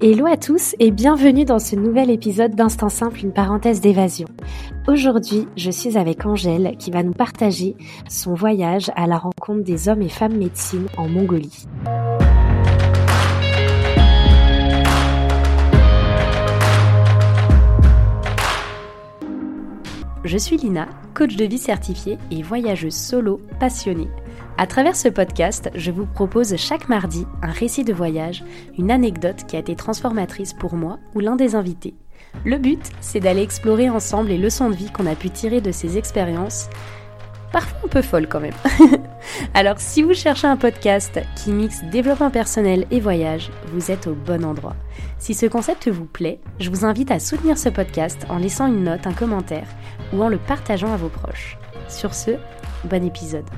Hello à tous et bienvenue dans ce nouvel épisode d'Instant Simple, une parenthèse d'évasion. Aujourd'hui, je suis avec Angèle qui va nous partager son voyage à la rencontre des hommes et femmes médecine en Mongolie. Je suis Lina, coach de vie certifiée et voyageuse solo passionnée. À travers ce podcast, je vous propose chaque mardi un récit de voyage, une anecdote qui a été transformatrice pour moi ou l'un des invités. Le but, c'est d'aller explorer ensemble les leçons de vie qu'on a pu tirer de ces expériences, parfois un peu folles quand même. Alors si vous cherchez un podcast qui mixe développement personnel et voyage, vous êtes au bon endroit. Si ce concept vous plaît, je vous invite à soutenir ce podcast en laissant une note, un commentaire ou en le partageant à vos proches. Sur ce, bon épisode.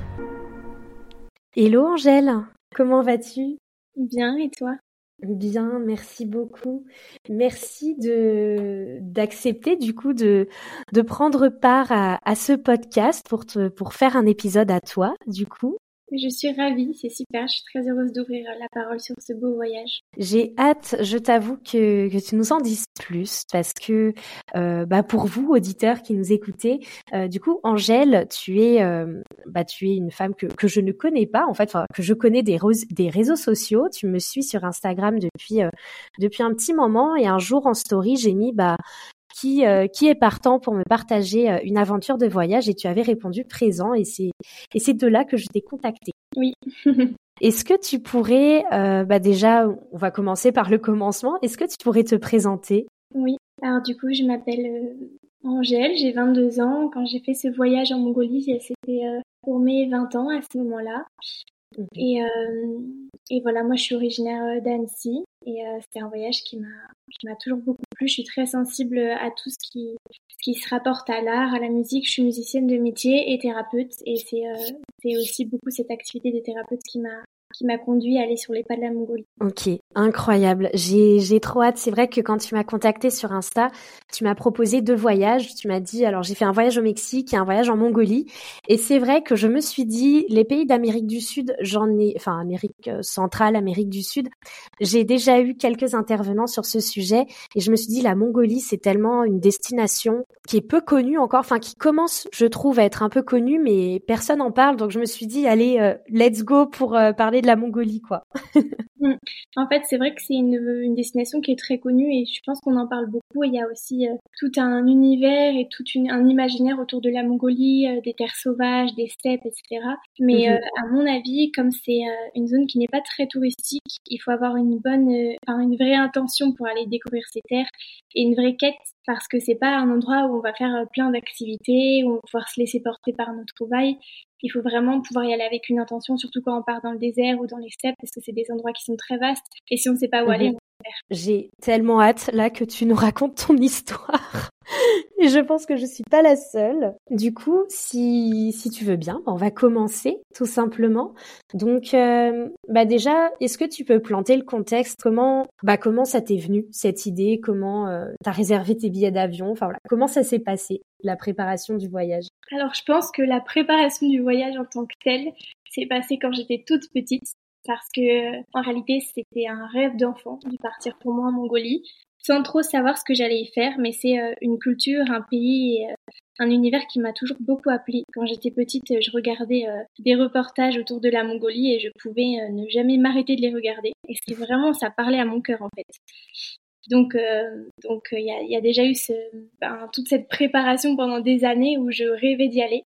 Hello Angèle, comment vas-tu? Bien, et toi? Bien, merci beaucoup. Merci de d'accepter du coup de de prendre part à, à ce podcast pour te pour faire un épisode à toi du coup. Je suis ravie, c'est super. Je suis très heureuse d'ouvrir la parole sur ce beau voyage. J'ai hâte, je t'avoue que, tu nous en dises plus parce que euh, bah pour vous auditeurs qui nous écoutez, euh, du coup Angèle, tu es euh, bah tu es une femme que, je ne connais pas en fait, que je connais des, réseaux sociaux. Tu me suis sur Instagram depuis depuis un petit moment et un jour en story j'ai mis bah qui, euh, qui est partant pour me partager euh, une aventure de voyage et tu avais répondu présent et c'est et c'est de là que je t'ai contacté. Oui. Est-ce que tu pourrais, euh, bah déjà, on va commencer par le commencement. Est-ce que tu pourrais te présenter? Oui. Alors du coup, je m'appelle Angèle, j'ai 22 ans. Quand j'ai fait ce voyage en Mongolie, c'était pour mes 20 ans à ce moment-là. Et, euh, et voilà, moi je suis originaire d'Annecy et euh, c'était un voyage qui m'a toujours beaucoup plu. Je suis très sensible à tout ce qui qui se rapporte à l'art, à la musique. Je suis musicienne de métier et thérapeute et c'est euh, c'est aussi beaucoup cette activité de thérapeute qui m'a qui m'a conduit à aller sur les pas de la Mongolie. Ok, incroyable. J'ai, trop hâte. C'est vrai que quand tu m'as contacté sur Insta, tu m'as proposé deux voyages. Tu m'as dit, alors j'ai fait un voyage au Mexique et un voyage en Mongolie. Et c'est vrai que je me suis dit, les pays d'Amérique du Sud, j'en ai, enfin Amérique centrale, Amérique du Sud, j'ai déjà eu quelques intervenants sur ce sujet. Et je me suis dit, la Mongolie, c'est tellement une destination qui est peu connue encore, enfin qui commence, je trouve, à être un peu connue, mais personne n'en parle. Donc je me suis dit, allez, euh, let's go pour euh, parler de la Mongolie, quoi. Mm. en fait, c'est vrai que c'est une, une, destination qui est très connue et je pense qu'on en parle beaucoup. Il y a aussi euh, tout un univers et tout une, un imaginaire autour de la Mongolie, euh, des terres sauvages, des steppes, etc. Mais mm-hmm. euh, à mon avis, comme c'est une zone qui n'est pas très touristique, il faut avoir une bonne, une vraie intention pour aller découvrir ces terres et une vraie quête parce que c'est pas un endroit où on va faire plein d'activités, où on va pouvoir se laisser porter par nos trouvailles il faut vraiment pouvoir y aller avec une intention, surtout quand on part dans le désert ou dans les steppes, parce que c'est des endroits qui sont très vastes. Et si on ne sait pas où aller, mhm. J'ai tellement hâte là que tu nous racontes ton histoire. Et je pense que je suis pas la seule. Du coup, si, si tu veux bien, on va commencer tout simplement. Donc, euh, bah déjà, est-ce que tu peux planter le contexte? Comment, bah comment ça t'est venu cette idée? Comment euh, t'as réservé tes billets d'avion? Enfin voilà, comment ça s'est passé la préparation du voyage? Alors, je pense que la préparation du voyage en tant que telle s'est passée quand j'étais toute petite parce que en réalité c'était un rêve d'enfant de partir pour moi en Mongolie sans trop savoir ce que j'allais y faire, mais c'est euh, une culture, un pays, euh, un univers qui m'a toujours beaucoup appelé. Quand j'étais petite, je regardais euh, des reportages autour de la Mongolie et je pouvais ne jamais m'arrêter de les regarder. Et c'est vraiment, ça parlait à mon cœur en fait. Donc, donc il y a, y, a, déjà eu ce, ben, toute cette préparation pendant des années où je rêvais d'y aller.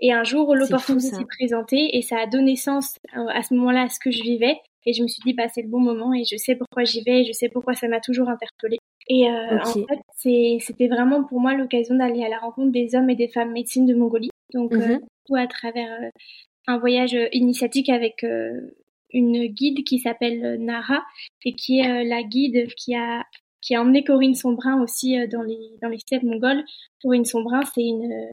Et un jour, l'opportunité s'est présentée et ça a donné sens à ce moment-là à ce que je vivais. Et je me suis dit, bah, c'est le bon moment et je sais pourquoi j'y vais et je sais pourquoi ça m'a toujours interpellée. Et euh, en fait, c'était vraiment pour moi l'occasion d'aller à la rencontre des hommes et des femmes médecines de Mongolie. Donc, euh, mhm. tout à travers euh, un voyage initiatique avec une guide qui s'appelle Nara et qui est la guide qui a qui a emmené Corinne Sombrin aussi dans les dans les steppes mongoles. Corinne Sombrin, c'est une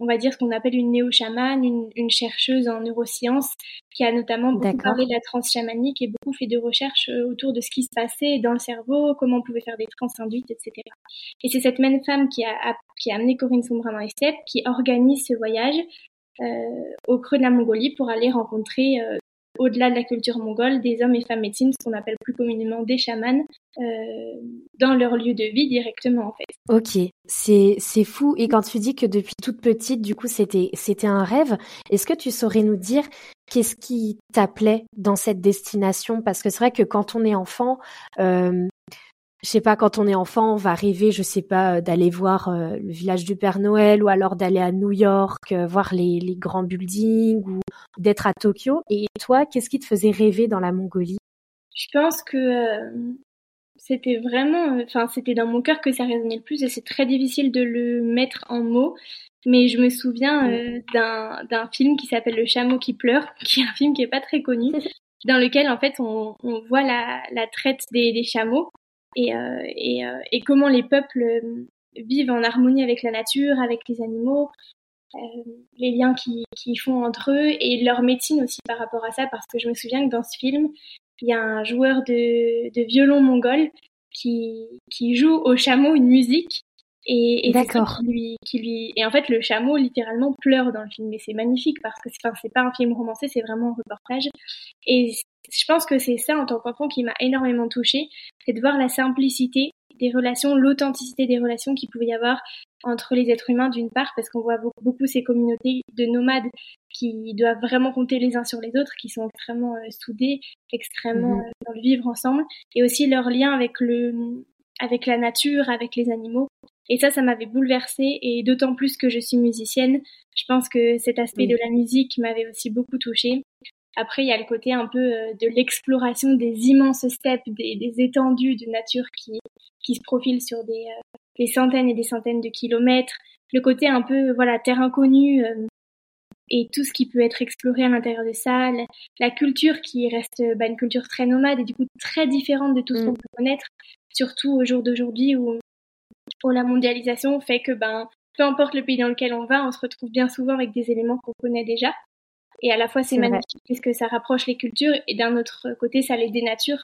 on va dire ce qu'on appelle une néo-chamane, une, chercheuse en neurosciences qui a notamment beaucoup parlé de la transe chamanique et beaucoup fait de recherches euh, autour de ce qui se passait dans le cerveau, comment on pouvait faire des trans induites, etc. Et c'est cette même femme qui a, qui a amené Corinne Sombra dans les steppes qui organise ce voyage euh, au creux de la Mongolie pour aller rencontrer euh, au-delà de la culture mongole, des hommes et femmes médecines, ce qu'on appelle plus communément des chamans, euh, dans leur lieu de vie directement en fait. Ok, c'est fou. Et quand tu dis que depuis toute petite, du coup, c'était c'était un rêve, est-ce que tu saurais nous dire qu'est-ce qui t'appelait dans cette destination? Parce que c'est vrai que quand on est enfant, euh, je sais pas, quand on est enfant, on va rêver, je sais pas, euh, d'aller voir euh, le village du Père Noël ou alors d'aller à New York, euh, voir les, les, grands buildings ou d'être à Tokyo. Et toi, qu'est-ce qui te faisait rêver dans la Mongolie? Je pense que c'était vraiment, enfin, c'était dans mon cœur que ça résonnait le plus et c'est très difficile de le mettre en mots. Mais je me souviens d'un film qui s'appelle Le chameau qui pleure, qui est un film qui est pas très connu, dans lequel en fait on, on voit la, la traite des, des chameaux et, euh, et, euh, et, comment les peuples euh, vivent en harmonie avec la nature, avec les animaux, les liens qu'ils font entre eux et leur médecine aussi par rapport à ça, parce que je me souviens que dans ce film, il y a un joueur de, de violon mongol qui, qui joue au chameau une musique et, et Qui lui, qui lui, et en fait, le chameau littéralement pleure dans le film. Et c'est magnifique parce que c'est, enfin, pas un film romancé, c'est vraiment un reportage. Et je pense que c'est ça en tant qu'enfant qui m'a énormément touchée, c'est de voir la simplicité des relations, l'authenticité des relations qu'il pouvait y avoir entre les êtres humains d'une part, parce qu'on voit beaucoup, ces communautés de nomades qui doivent vraiment compter les uns sur les autres, qui sont extrêmement euh, soudés, extrêmement mmh euh, dans le vivre ensemble, et aussi leur lien avec le, avec la nature, avec les animaux. Et ça, ça m'avait bouleversée, et d'autant plus que je suis musicienne, je pense que cet aspect de la musique m'avait aussi beaucoup touchée. Après, il y a le côté un peu euh, de l'exploration des immenses steppes, des, des, étendues de nature qui, qui se profilent sur des, euh, des, centaines et des centaines de kilomètres. Le côté un peu, voilà, terre inconnue euh, et tout ce qui peut être exploré à l'intérieur de ça. La, culture qui reste bah, une culture très nomade et du coup très différente de tout ce qu'on mm. peut connaître, surtout au jour d'aujourd'hui où, où la mondialisation fait que, ben, peu importe le pays dans lequel on va, on se retrouve bien souvent avec des éléments qu'on connaît déjà. Et à la fois, c'est magnifique puisque ça rapproche les cultures et d'un autre côté, ça les dénature.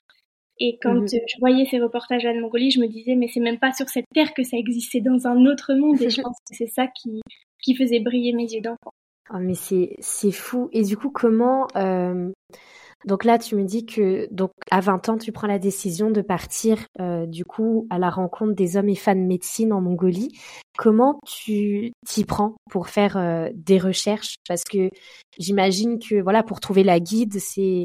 Et quand mhm. je voyais ces reportages à la Mongolie, je me disais, mais c'est même pas sur cette terre que ça existait dans un autre monde. Et je pense que c'est ça qui, qui faisait briller mes yeux d'enfant. Oh, mais c'est, c'est fou. Et du coup, comment, euh, donc là, tu me dis que donc à 20 ans, tu prends la décision de partir euh, du coup à la rencontre des hommes et femmes de médecine en Mongolie. Comment tu t'y prends pour faire euh, des recherches? Parce que j'imagine que voilà, pour trouver la guide, c'est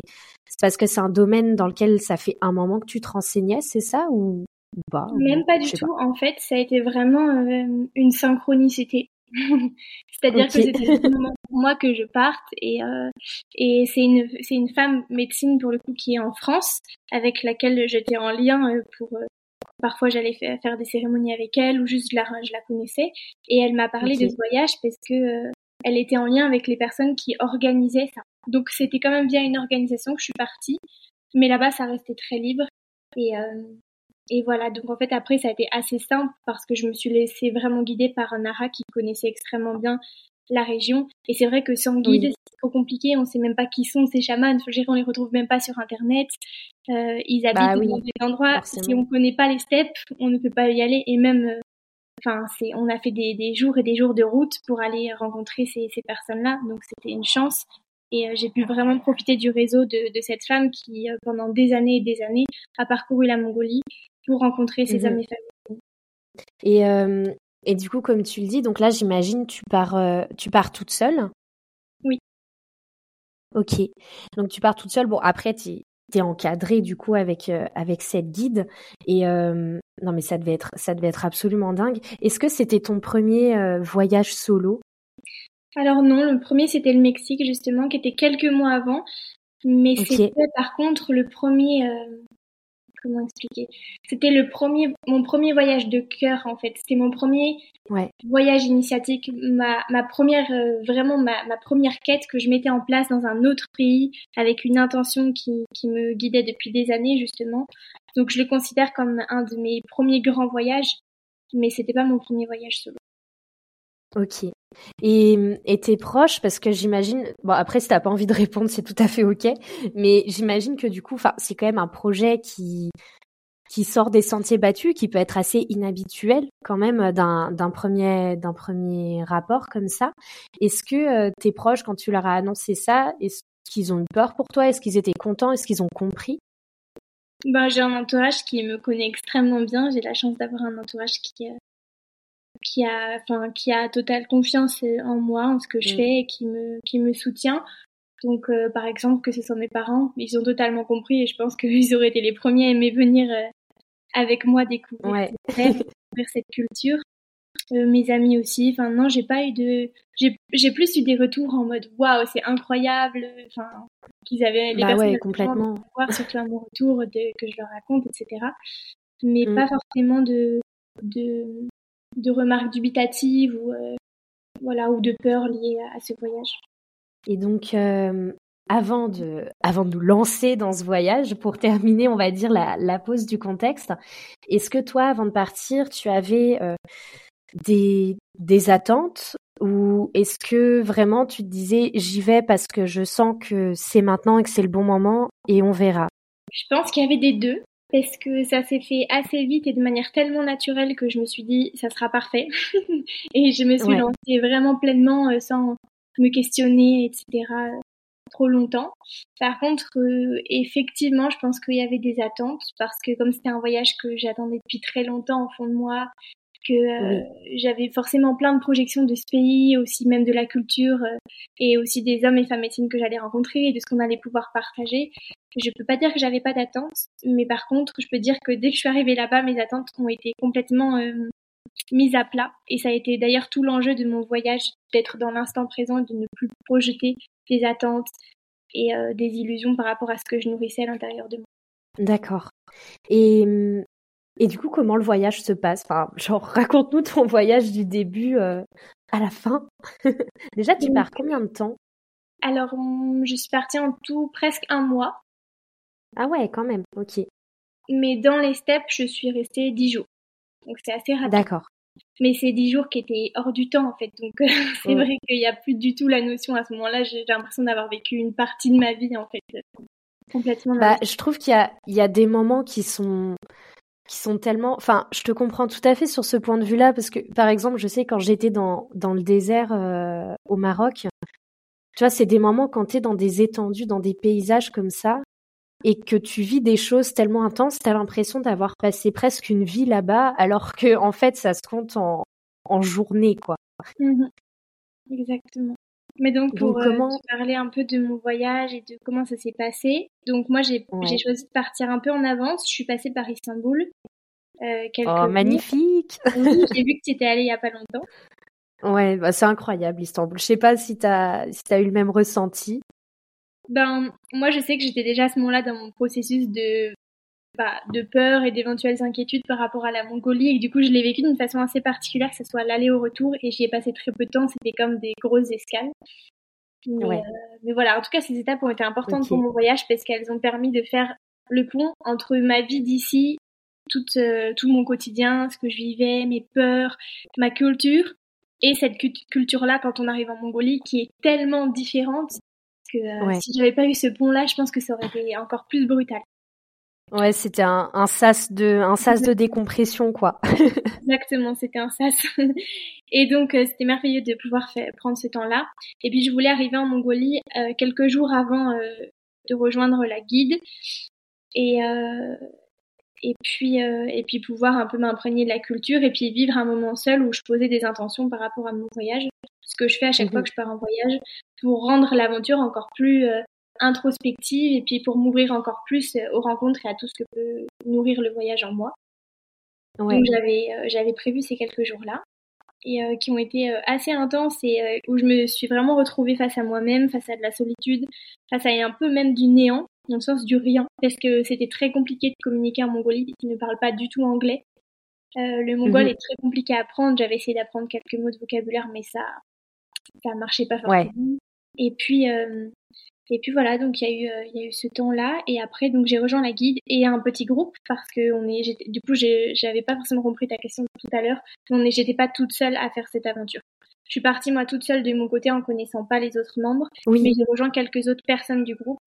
parce que c'est un domaine dans lequel ça fait un moment que tu te renseignais, c'est ça? Ou, pas? Même pas du tout. En fait, ça a été vraiment euh, une synchronicité. C'est-à-dire que c'était pour moi que je parte et euh, et c'est une c'est une femme médecine pour le coup qui est en France avec laquelle j'étais en lien euh, pour euh, parfois j'allais faire des cérémonies avec elle ou juste je la je la connaissais. Et elle m'a parlé de ce voyage parce que euh, elle était en lien avec les personnes qui organisaient ça. Donc c'était quand même via une organisation que je suis partie, mais là-bas ça restait très libre. Et et voilà, donc en fait après ça a été assez simple parce que je me suis laissée vraiment guider par un ara qui connaissait extrêmement bien la région. Et c'est vrai que sans guide, c'est trop compliqué, on sait même pas qui sont ces chamans, on les retrouve même pas sur internet. Euh, ils habitent bah dans des endroits, si on connaît pas les steppes, on ne peut pas y aller. Et même euh, enfin c'est on a fait des, des, jours et des jours de route pour aller rencontrer ces, ces personnes-là, donc c'était une chance. Et euh, j'ai pu vraiment profiter du réseau de, de cette femme qui, euh, pendant des années et des années, a parcouru la Mongolie pour rencontrer ses mmh amis familles. Et, euh, et du coup, comme tu le dis, donc là, j'imagine, tu pars, euh, tu pars toute seule? Oui. Ok. Donc, tu pars toute seule. Bon, après, tu es encadrée, du coup, avec, euh, avec cette guide. Et non, mais ça devait, être, ça devait être absolument dingue. Est-ce que c'était ton premier voyage solo? Alors non, le premier, c'était le Mexique, justement, qui était quelques mois avant. Mais c'était par contre le premier comment expliquer C'était le premier, mon premier voyage de cœur en fait. C'était mon premier voyage initiatique, ma, ma première, euh, vraiment ma, ma, première quête que je mettais en place dans un autre pays avec une intention qui, qui me guidait depuis des années justement. Donc je le considère comme un de mes premiers grands voyages, mais c'était pas mon premier voyage solo. Ok. Et, tes proches, parce que j'imagine, bon après si t'as pas envie de répondre, c'est tout à fait ok, mais j'imagine que du coup, c'est quand même un projet qui qui sort des sentiers battus, qui peut être assez inhabituel quand même d'un d'un premier premier rapport comme ça. Est-ce que euh, tes proches, quand tu leur as annoncé ça, est-ce qu'ils ont eu peur pour toi? Est-ce qu'ils étaient contents? Est-ce qu'ils ont compris? Ben, j'ai un entourage qui me connaît extrêmement bien. J'ai la chance d'avoir un entourage qui, euh, qui a, enfin, qui a totale confiance en moi, en ce que je mm. fais, et qui me, qui me soutient. Donc, euh, par exemple, que ce soit mes parents, ils ont totalement compris et je pense qu'ils auraient été les premiers à aimer venir euh, avec moi découvrir, découvrir cette culture. Euh, mes amis aussi. Enfin, non, j'ai pas eu de. J'ai plus eu des retours en mode waouh, c'est incroyable. Enfin, qu'ils avaient les bah ouais, complètement. Voir surtout à mon retour de, que je leur raconte, etc. Mais mm. pas forcément de, de, de remarques dubitatives ou, euh, voilà, ou de peur liées à, ce voyage. Et donc, euh, avant, de, avant de nous lancer dans ce voyage, pour terminer, on va dire, la, la pause du contexte, est-ce que toi, avant de partir, tu avais euh, des, des attentes ou est-ce que vraiment tu te disais j'y vais parce que je sens que c'est maintenant et que c'est le bon moment et on verra? Je pense qu'il y avait des deux parce que ça s'est fait assez vite et de manière tellement naturelle que je me suis dit ça sera parfait et je me suis lancée vraiment pleinement euh, sans me questionner etc trop longtemps. Par contre, euh, effectivement, je pense qu'il y avait des attentes parce que comme c'était un voyage que j'attendais depuis très longtemps au fond de moi, que euh, j'avais forcément plein de projections de ce pays, aussi même de la culture euh, et aussi des hommes et femmes médecines que j'allais rencontrer et de ce qu'on allait pouvoir partager. Je peux pas dire que j'avais pas d'attentes, mais par contre, je peux dire que dès que je suis arrivée là-bas, mes attentes ont été complètement euh, mises à plat. Et ça a été d'ailleurs tout l'enjeu de mon voyage, d'être dans l'instant présent de ne plus projeter des attentes et des illusions par rapport à ce que je nourrissais à l'intérieur de moi. D'accord. Et hum, et du coup, comment le voyage se passe? Enfin, genre, raconte-nous ton voyage du début euh, à la fin. Déjà, tu pars combien de temps? Alors, je suis partie en tout presque un mois. Ah ouais, quand même, ok. Mais dans les steppes, je suis restée dix jours. Donc c'est assez rapide. D'accord. Mais c'est dix jours qui étaient hors du temps en fait. Donc c'est vrai qu'il n'y a plus du tout la notion à ce moment-là. J'ai l'impression d'avoir vécu une partie de ma vie en fait. Complètement. Bah, je trouve qu'il y a, il y a des moments qui sont qui sont tellement. Enfin, je te comprends tout à fait sur ce point de vue-là, parce que, par exemple, je sais quand j'étais dans, dans le désert euh, au Maroc, tu vois, c'est des moments quand tu es dans des étendues, dans des paysages comme ça, et que tu vis des choses tellement intenses, tu as l'impression d'avoir passé presque une vie là-bas, alors que, en fait, ça se compte en, en journée, quoi. Mmh Exactement. Mais donc pour euh, parler un peu de mon voyage et de comment ça s'est passé, donc moi j'ai choisi de partir un peu en avance. Je suis passée par Istanbul. Euh, oh magnifique J'ai vu que tu étais allée il y a pas longtemps. Ouais, bah c'est incroyable Istanbul. Je sais pas si tu as si as eu le même ressenti. Ben moi je sais que j'étais déjà à ce moment-là dans mon processus de bah, de peur et d'éventuelles inquiétudes par rapport à la Mongolie. Et du coup je l'ai vécu d'une façon assez particulière que ce soit l'aller au retour et j'y ai passé très peu de temps. C'était comme des grosses escales. Mais, euh, mais, voilà. En tout cas ces étapes ont été importantes pour mon voyage parce qu'elles ont permis de faire le pont entre ma vie d'ici tout, euh, tout mon quotidien ce que je vivais mes peurs ma culture et cette culture là quand on arrive en Mongolie qui est tellement différente que euh, si j'avais pas eu ce pont là je pense que ça aurait été encore plus brutal Ouais, c'était un, un sas de un sas de décompression quoi. Exactement, c'était un sas. Et donc euh, c'était merveilleux de pouvoir faire, prendre ce temps-là. Et puis je voulais arriver en Mongolie euh, quelques jours avant euh, de rejoindre la guide et et puis et puis pouvoir un peu m'imprégner de la culture et puis vivre un moment seul où je posais des intentions par rapport à mon voyage. Ce que je fais à chaque mmh fois que je pars en voyage pour rendre l'aventure encore plus introspective et puis pour m'ouvrir encore plus euh, aux rencontres et à tout ce que peut nourrir le voyage en moi. Donc j'avais euh, j'avais prévu ces quelques jours-là et euh, qui ont été assez intenses et où je me suis vraiment retrouvée face à moi-même, face à de la solitude, face à un peu même du néant, dans le sens du rien, parce que c'était très compliqué de communiquer en Mongolie qui ne parle pas du tout anglais. le mongol mhm. est très compliqué à apprendre. J'avais essayé d'apprendre quelques mots de vocabulaire, mais ça ça marchait pas forcément. Et puis et puis voilà, donc il y a eu euh, il y a eu ce temps-là et après donc j'ai rejoint la guide et un petit groupe parce que on est du coup j'avais pas forcément compris ta question tout à l'heure. On est j'étais pas toute seule à faire cette aventure. Je suis partie moi toute seule de mon côté en connaissant pas les autres membres, oui. mais j'ai rejoint quelques autres personnes du groupe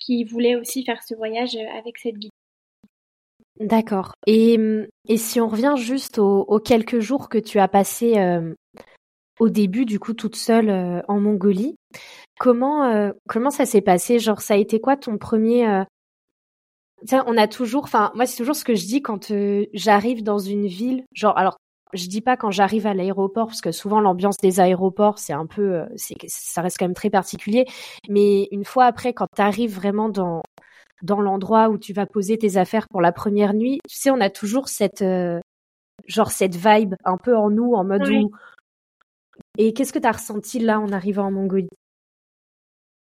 qui voulaient aussi faire ce voyage avec cette guide. D'accord. Et, et si on revient juste aux, quelques jours que tu as passés euh, au début, du coup, toute seule euh, en Mongolie, comment euh, comment ça s'est passé? Genre, ça a été quoi ton premier on a toujours, enfin, moi c'est toujours ce que je dis quand j'arrive dans une ville. Genre, alors je dis pas quand j'arrive à l'aéroport parce que souvent l'ambiance des aéroports c'est un peu c'est ça reste quand même très particulier. Mais une fois après quand tu arrives vraiment dans dans l'endroit où tu vas poser tes affaires pour la première nuit tu sais on a toujours cette genre cette vibe un peu en nous en mode où et qu'est-ce que tu as ressenti là en arrivant en Mongolie?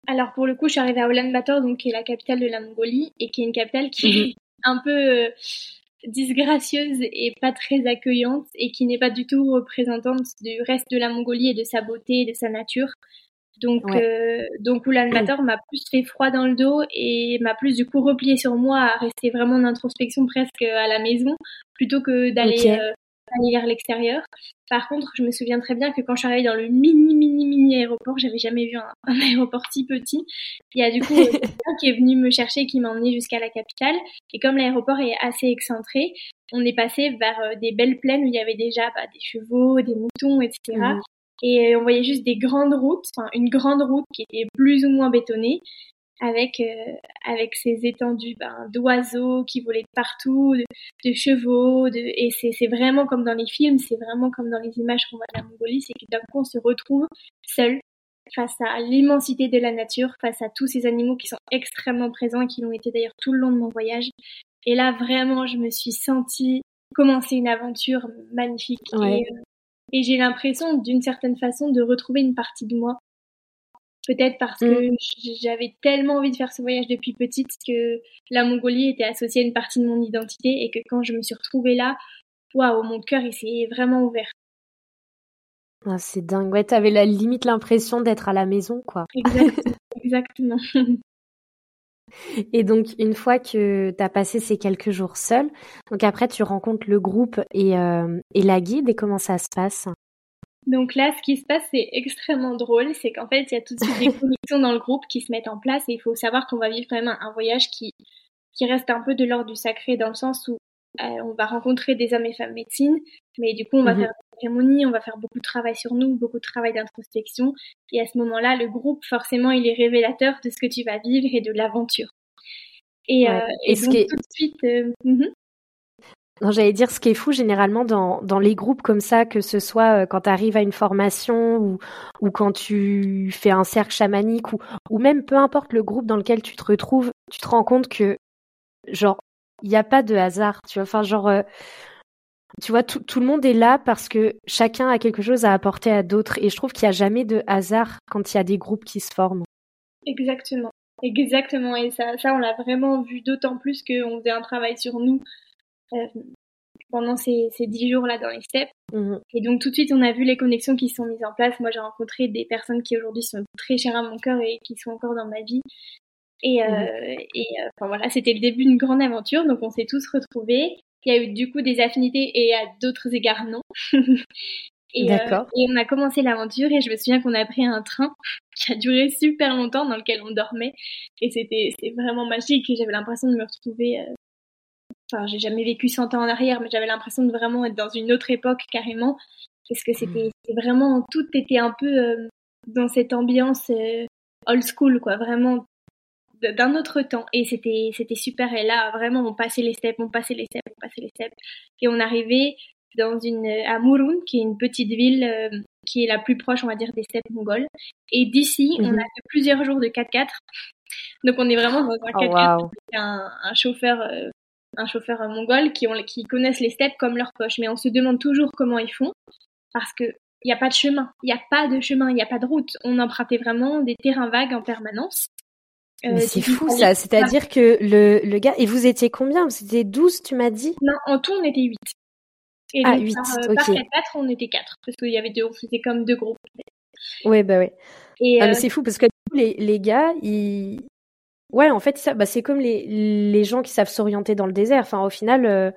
Alors pour le coup, je suis arrivée à Ulaanbaatar, donc qui est la capitale de la Mongolie et qui est une capitale qui est mhm. un peu disgracieuse et pas très accueillante et qui n'est pas du tout représentante du reste de la Mongolie et de sa beauté et de sa nature. Donc, euh, donc Ulaanbaatar m'a plus fait froid dans le dos et m'a plus du coup replié sur moi à rester vraiment en introspection presque à la maison plutôt que d'aller euh, vers l'extérieur. Par contre, je me souviens très bien que quand je suis arrivée dans le mini, mini, mini aéroport, j'avais jamais vu un, aéroport si petit. Il y a du coup quelqu'un qui est venu me chercher, qui m'a emmené jusqu'à la capitale. Et comme l'aéroport est assez excentré, on est passé vers euh, des belles plaines où il y avait déjà bah, des chevaux, des moutons, etc. Et euh, on voyait juste des grandes routes, enfin une grande route qui était plus ou moins bétonnée, avec euh, avec ces étendues ben, d'oiseaux qui volaient de partout, de, chevaux, de, et c'est vraiment comme dans les films, c'est vraiment comme dans les images qu'on voit de la Mongolie, c'est que d'un coup on se retrouve seul face à l'immensité de la nature, face à tous ces animaux qui sont extrêmement présents et qui l'ont été d'ailleurs tout le long de mon voyage. Et là vraiment je me suis sentie commencer une aventure magnifique et, euh, et j'ai l'impression d'une certaine façon de retrouver une partie de moi Peut-être parce mm. que j'avais tellement envie de faire ce voyage depuis petite que la Mongolie était associée à une partie de mon identité et que quand je me suis retrouvée là, waouh, mon cœur il s'est vraiment ouvert. Ah, c'est dingue. Ouais, t'avais la limite l'impression d'être à la maison, quoi. Exactement. Et donc, une fois que tu as passé ces quelques jours seul, donc après, tu rencontres le groupe et, euh, et la guide, et comment ça se passe? Donc là, ce qui se passe, c'est extrêmement drôle. C'est qu'en fait, il y a tout de suite des connexions dans le groupe qui se mettent en place et il faut savoir qu'on va vivre quand même un, voyage qui, qui reste un peu de l'ordre du sacré dans le sens où euh, on va rencontrer des hommes et femmes médecine, mais du coup, on va mhm. faire des cérémonies, on va faire beaucoup de travail sur nous, beaucoup de travail d'introspection. Et à ce moment-là, le groupe, forcément, il est révélateur de ce que tu vas vivre et de l'aventure. Et, euh, et, donc, tout de suite... Euh, mhm. Non, j'allais dire ce qui est fou généralement dans, les groupes comme ça, que ce soit euh, quand tu arrives à une formation ou, quand tu fais un cercle chamanique ou, même peu importe le groupe dans lequel tu te retrouves, tu te rends compte que genre il n'y a pas de hasard, tu vois. Enfin genre euh, tu vois tout, le monde est là parce que chacun a quelque chose à apporter à d'autres et je trouve qu'il n'y a jamais de hasard quand il y a des groupes qui se forment. Exactement. Exactement, et ça, ça on l'a vraiment vu d'autant plus qu'on faisait un travail sur nous pendant ces, ces dix jours-là dans les steppes. Mhm. Et donc tout de suite, on a vu les connexions qui sont mises en place. Moi, j'ai rencontré des personnes qui aujourd'hui sont très chères à mon cœur et qui sont encore dans ma vie. Et, euh, mhm. et euh, enfin voilà, c'était le début d'une grande aventure. Donc on s'est tous retrouvés. Il y a eu du coup des affinités et à d'autres égards non. et, D'accord. et on a commencé l'aventure et je me souviens qu'on a pris un train qui a duré super longtemps dans lequel on dormait et c'était vraiment magique j'avais l'impression de me retrouver Enfin, j'ai jamais vécu 100 ans en arrière, mais j'avais l'impression de vraiment être dans une autre époque carrément, parce que c'était mmh. vraiment tout était un peu euh, dans cette ambiance euh, old school, quoi, vraiment d'un autre temps. Et c'était c'était super. Et là, vraiment, on passait les steps, on passait les steps, on passait les steps, et on arrivait dans une à Murun, qui est une petite ville euh, qui est la plus proche, on va dire, des steppes mongoles. Et d'ici, on mmh a fait plusieurs jours de 4x4. Donc on est vraiment dans un 4x4 avec un, un, chauffeur un chauffeur mongol qui, ont, qui connaissent les steppes comme leur poche. Mais on se demande toujours comment ils font parce que il n'y a pas de chemin, il n'y a pas de chemin, il n'y a pas de route. On empruntait vraiment des terrains vagues en permanence. Euh, c'est fou ça, c'est-à-dire que le, le gars, et vous étiez combien? Vous étiez 12, tu m'as dit? Non, en tout on était 8. Et ah, 8, par, euh, par 4, on était 4, parce qu'il y avait deux, c'était comme deux groupes. Oui, bah oui. Et ah, euh, c'est fou parce que les, les gars, ils, Ouais, en fait, ça, bah, c'est comme les, les gens qui savent s'orienter dans le désert. Enfin, au final, euh,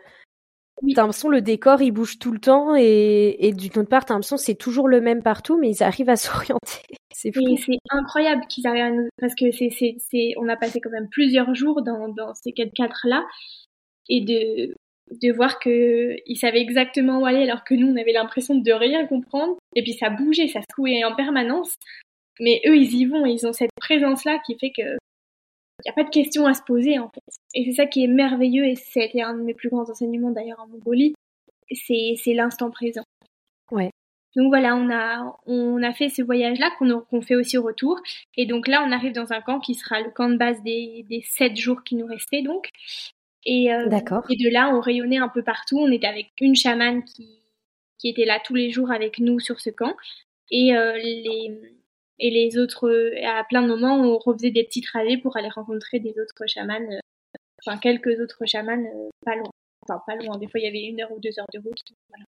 t'as l'impression le décor il bouge tout le temps et, et d'une autre part t'as l'impression c'est toujours le même partout mais ils arrivent à s'orienter. C'est c'est incroyable qu'ils arrivent à nous parce que c'est c'est on a passé quand même plusieurs jours dans dans ces quatre quatre là et de de voir que ils savaient exactement où aller alors que nous on avait l'impression de rien comprendre et puis ça bougeait, ça secouait en permanence. Mais eux ils y vont, ils ont cette présence là qui fait que il n'y a pas de questions à se poser en fait. Et c'est ça qui est merveilleux et c'était un de mes plus grands enseignements d'ailleurs en Mongolie, c'est l'instant présent. Ouais. Donc voilà, on a on a fait ce voyage là qu'on fait aussi au retour et donc là on arrive dans un camp qui sera le camp de base des des sept jours qui nous restaient donc et euh, et de là on rayonnait un peu partout. On était avec une chamane qui qui était là tous les jours avec nous sur ce camp et euh, les et les autres, euh, à plein de moments, on refaisait des petits trajets pour aller rencontrer des autres chamans, euh, enfin quelques autres chamans euh, pas loin. Enfin, pas loin. Des fois, il y avait une heure ou deux heures de route. Voilà.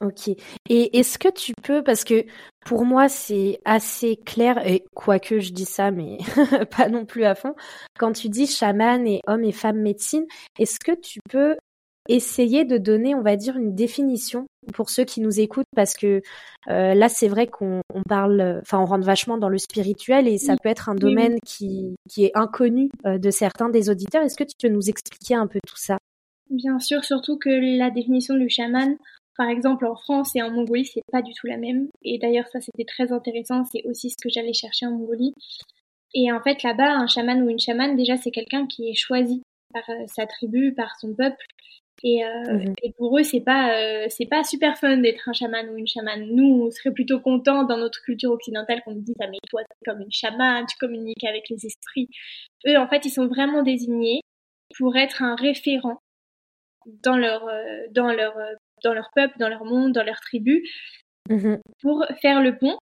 Ok. Et est-ce que tu peux, parce que pour moi c'est assez clair, et quoique je dis ça, mais pas non plus à fond, quand tu dis chaman et homme et femme médecine, est-ce que tu peux essayer de donner, on va dire, une définition pour ceux qui nous écoutent, parce que euh, là, c'est vrai qu'on parle, enfin, on rentre vachement dans le spirituel et ça peut être un domaine qui, qui est inconnu euh, de certains des auditeurs. Est-ce que tu peux nous expliquer un peu tout ça? Bien sûr, surtout que la définition du chaman, par exemple, en France et en Mongolie, c'est pas du tout la même. Et d'ailleurs, ça, c'était très intéressant. C'est aussi ce que j'allais chercher en Mongolie. Et en fait, là-bas, un chaman ou une chamane, déjà, c'est quelqu'un qui est choisi par euh, sa tribu, par son peuple, et, euh, mhm. et pour eux, c'est pas euh, c'est pas super fun d'être un chaman ou une chamane. Nous, on serait plutôt contents dans notre culture occidentale qu'on nous dise ah mais toi t'es comme une chamane, tu communiques avec les esprits. Eux, en fait, ils sont vraiment désignés pour être un référent dans leur euh, dans leur dans leur peuple, dans leur monde, dans leur tribu, mhm. pour faire le pont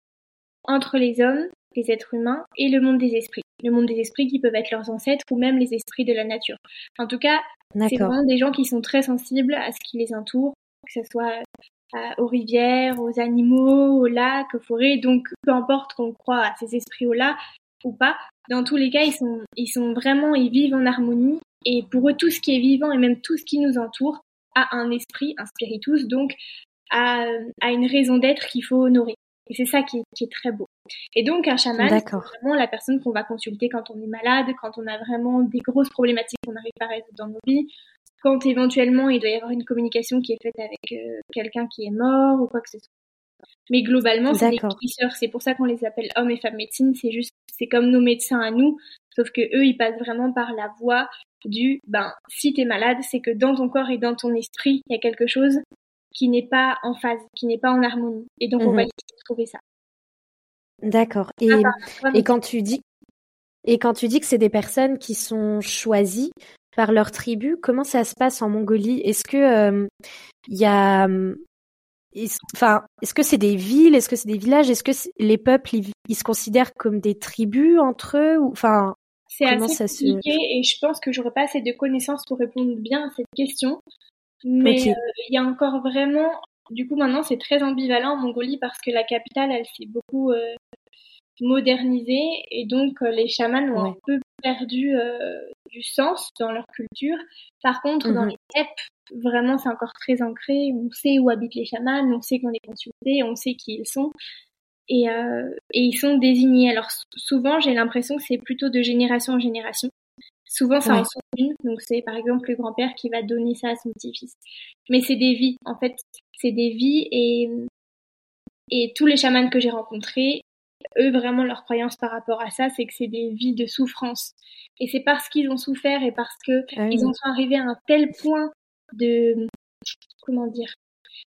entre les hommes, les êtres humains et le monde des esprits. Le monde des esprits qui peuvent être leurs ancêtres ou même les esprits de la nature. En tout cas, c'est vraiment des gens qui sont très sensibles à ce qui les entoure, que ce soit euh, aux rivières, aux animaux, aux lacs, aux forêts. Donc, peu importe qu'on croit à ces esprits-là ou pas, dans tous les cas, ils sont, ils sont vraiment, ils vivent en harmonie. Et pour eux, tout ce qui est vivant et même tout ce qui nous entoure a un esprit, un spiritus, donc a, a une raison d'être qu'il faut honorer. Et c'est ça qui qui est très beau. Et donc un chaman, c'est vraiment la personne qu'on va consulter quand on est malade, quand on a vraiment des grosses problématiques qu'on n'arrive pas à résoudre dans nos vies, quand éventuellement il doit y avoir une communication qui est faite avec euh, quelqu'un qui est mort ou quoi que ce soit. Mais globalement, c'est des guérisseurs. C'est pour ça qu'on les appelle hommes et femmes médecine. C'est juste, c'est comme nos médecins à nous, sauf que eux, ils passent vraiment par la voie du, ben, si t'es malade, c'est que dans ton corps et dans ton esprit, il y a quelque chose qui n'est pas en phase, qui n'est pas en harmonie. Et donc, on va mhm. essayer de trouver ça. D'accord. Et, et quand tu dis et quand tu dis que c'est des personnes qui sont choisies par leur tribu, comment ça se passe en Mongolie? Est-ce que il euh, y a enfin est-ce que c'est des villes? Est-ce que c'est des villages? Est-ce que les peuples ils, se considèrent comme des tribus entre eux ou enfin c'est assez compliqué et je pense que j'aurais pas assez de connaissances pour répondre bien à cette question. Mais euh, il y a encore vraiment du coup, maintenant, c'est très ambivalent en Mongolie parce que la capitale, elle s'est beaucoup euh, modernisée et donc euh, les chamans ont un peu perdu euh, du sens dans leur culture. Par contre, dans mhm. les steppes, vraiment, c'est encore très ancré. On sait où habitent les chamans, on sait qu'on les consulté, on sait qui ils sont. Et, et ils sont désignés. Alors souvent, j'ai l'impression que c'est plutôt de génération en génération. Souvent, ça en sont une. Donc, c'est par exemple le grand-père qui va donner ça à son petit-fils. Mais c'est des vies. En fait, c'est des vies et, et tous les chamans que j'ai rencontrés, eux, vraiment, leur croyance par rapport à ça, c'est que c'est des vies de souffrance. Et c'est parce qu'ils ont souffert et parce que ah ils en sont arrivés à un tel point de, comment dire,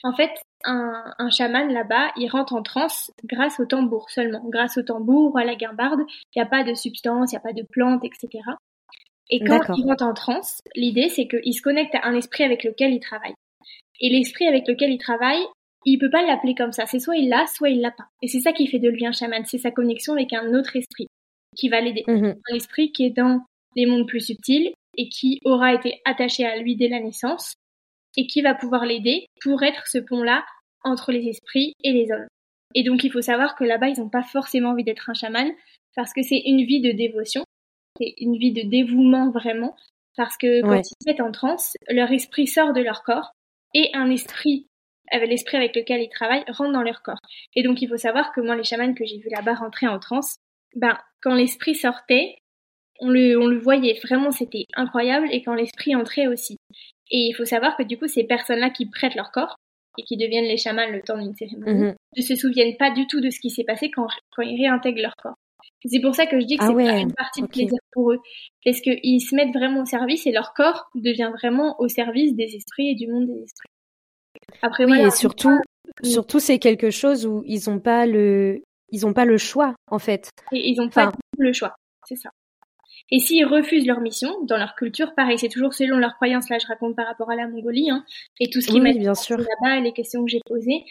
en fait, un, un chaman là-bas, il rentre en transe grâce au tambour seulement. Grâce au tambour ou à la guimbarde, il n'y a pas de substance, il n'y a pas de plantes, etc. Et quand il rentre en transe, l'idée c'est qu'il se connecte à un esprit avec lequel il travaille. Et l'esprit avec lequel il travaille, il peut pas l'appeler comme ça. C'est soit il l'a, soit il l'a pas. Et c'est ça qui fait de lui un chaman. C'est sa connexion avec un autre esprit qui va l'aider. Mhm. Un esprit qui est dans les mondes plus subtils et qui aura été attaché à lui dès la naissance et qui va pouvoir l'aider pour être ce pont-là entre les esprits et les hommes. Et donc il faut savoir que là-bas, ils n'ont pas forcément envie d'être un chaman parce que c'est une vie de dévotion c'est une vie de dévouement vraiment. Parce que quand ils mettent en transe, leur esprit sort de leur corps et un esprit avec l'esprit avec lequel ils travaillent rentre dans leur corps. Et donc il faut savoir que moi les chamans que j'ai vu là-bas rentrer en transe, ben quand l'esprit sortait, on le, on le voyait vraiment, c'était incroyable et quand l'esprit entrait aussi. Et il faut savoir que du coup ces personnes-là qui prêtent leur corps et qui deviennent les chamans le temps d'une cérémonie, mhm. ne se souviennent pas du tout de ce qui s'est passé quand, quand ils réintègrent leur corps. C'est pour ça que je dis que ah c'est pas une partie de plaisir pour eux. Parce qu'ils se mettent vraiment au service et leur corps devient vraiment au service des esprits et du monde des esprits. Après, oui, et surtout, surtout c'est quelque chose où ils n'ont pas le, ils ont pas le choix en fait. Et ils n'ont pas le choix, c'est ça. Et s'ils refusent leur mission, dans leur culture, pareil, c'est toujours selon leurs croyances. Là, je raconte par rapport à la Mongolie hein, et tout ce qui oui, bien sûr là-bas, les questions que j'ai posées.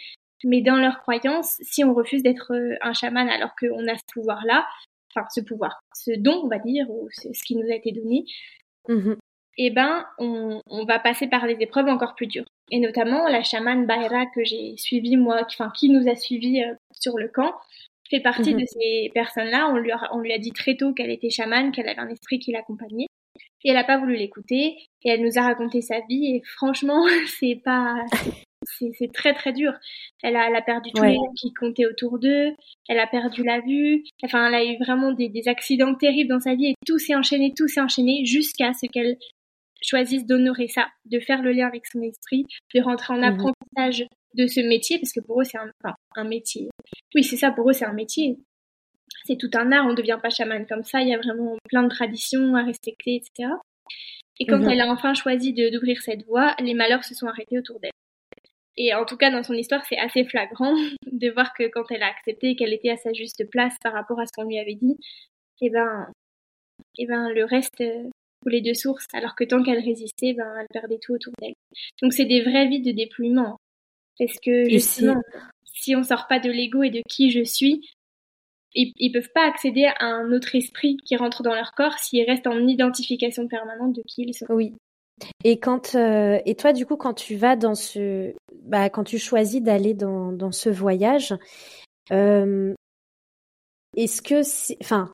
Mais dans leurs croyances, si on refuse d'être euh, un chaman alors qu'on a ce pouvoir-là, enfin ce pouvoir, ce don, on va dire, ou ce qui nous a été donné, mmh eh ben, on, on, va passer par des épreuves encore plus dures. Et notamment, la chamane Baira que j'ai suivie, moi, enfin, qui nous a suivis euh, sur le camp, fait partie mhm. de ces personnes-là. On lui, a, on lui a dit très tôt qu'elle était chamane, qu'elle avait un esprit qui l'accompagnait. Et elle n'a pas voulu l'écouter. Et elle nous a raconté sa vie. Et franchement, c'est pas, c'est très très dur. Elle a, elle a perdu tous les gens qui comptaient autour d'eux. Elle a perdu la vue. Enfin, elle a eu vraiment des, des accidents terribles dans sa vie et tout s'est enchaîné, tout s'est enchaîné jusqu'à ce qu'elle choisissent d'honorer ça, de faire le lien avec son esprit, de rentrer en mhm. apprentissage de ce métier, parce que pour eux c'est un, un métier. Oui, c'est ça, pour eux c'est un métier. C'est tout un art, on ne devient pas chaman comme ça, il y a vraiment plein de traditions à respecter, etc. Et quand mhm. elle a enfin choisi d'ouvrir cette voie, les malheurs se sont arrêtés autour d'elle. Et en tout cas, dans son histoire, c'est assez flagrant de voir que quand elle a accepté qu'elle était à sa juste place par rapport à ce qu'on lui avait dit, eh ben, eh ben, le reste, les de sources, alors que tant qu'elle résistait, ben, elle perdait tout autour d'elle. Donc c'est des vraies vies de déploiement. Parce que justement, si on sort pas de l'ego et de qui je suis, ils, ils peuvent pas accéder à un autre esprit qui rentre dans leur corps s'ils restent en identification permanente de qui ils sont. Oui. Et quand euh, et toi du coup quand tu vas dans ce bah quand tu choisis d'aller dans dans ce voyage euh, est-ce que c'est enfin